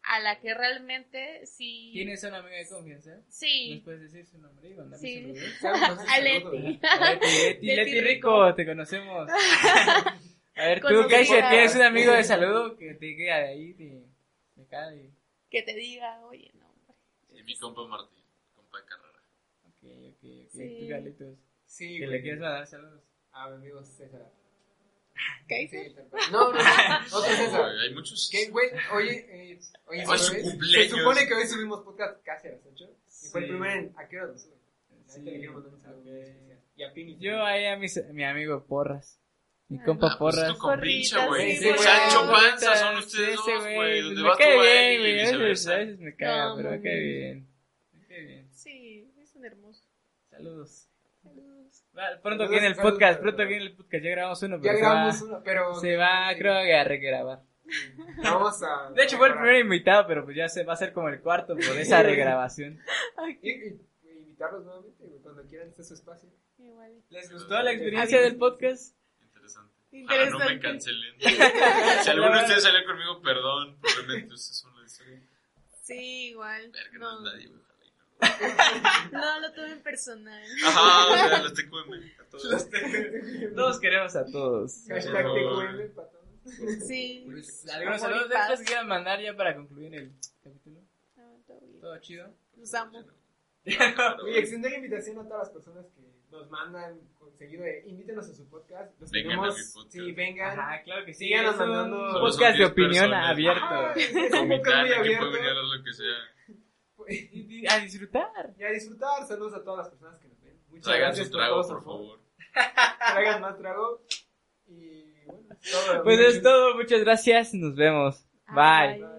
a la que realmente sí... ¿Tienes una amiga de confianza? ¿Nos Sí, puedes decir su nombre y mandarme Sí. saludos? ¿Sabes? Aleti. Leti, Leti, Leti Leti Rico. Rico, te conocemos. A ver, tú, Conocemos Kaisha, a- ¿tienes un amigo de saludo que te queda de ahí? De, de acá, de... que te diga, oye, no, hombre. Mi compa Martín, compa de carrera. Ok, ok, ok. Sí. Tú, Galitos, Sí, que le quieres mandar saludos. A mi amigo César. ¿Kaiser? Sí. No, no, no. Otro César. Güey, Hay muchos. ¿Qué, güey? Oye, eh, oye, Hoy es ¿sabes? su cumpleaños. Se supone que hoy subimos podcast casi a las 8. Y fue el primer en. ¿A qué hora lo suben? Sí, Ahorita le quiero mandar un saludo ok. muy especial. Y a Pini. Yo ahí a mis- mi amigo Porras. Mi Ah, compa Ah, pues Porras. tu compinche, Porritas, güey. sí. Sancho Panza son ustedes dos, güey. Donde me vas tú cae a bien, güey. A veces, viceversa. a veces me caga, pero me cae bien. Me cae bien. Sí, es un hermoso. Saludos. Saludos. Va, Pronto viene el podcast, pronto viene el podcast. Ya grabamos uno, Ya pero se grabamos va, uno, pero. se va, creo que a regrabar. Vamos a. De hecho, fue el primer invitado, pero pues ya se va a ser como el cuarto por esa regrabación. Invitarlos nuevamente. Cuando quieran, este es su espacio. Igual. ¿Les gustó la experiencia del podcast? Interesante. Ah, no me cancelen. si alguno de ustedes salió conmigo, perdón. Probablemente ustedes son la historia. Sí, igual. Verga, no No, nadie, y no. no lo tuve en personal. Ajá, o sea, los tengo en mente a todos. Todos queremos a todos. Hashtag. TQM para todos. Sí. ¿Algunos y saludos extras que quieran mandar ya para concluir el capítulo? Ah, todo bien. ¿Todo chido? Los amo. Oye, extender la invitación a todas las personas que nos mandan seguido de invítenos a su podcast. Los Vengan a queremos. mi podcast. Sí, vengan. Ajá, claro que sí. Síganos un mandando- son podcast de 10 opinión personas. abierto. Ah, es un podcast muy abierto. venir a lo que sea. A disfrutar. Y a disfrutar. Saludos a todas las personas que nos ven. Muchas Traigan gracias su por trago, todo por favor. Traigan más trago. Y bueno, es todo. Pues es todo, muchas gracias, nos vemos. Bye. Bye.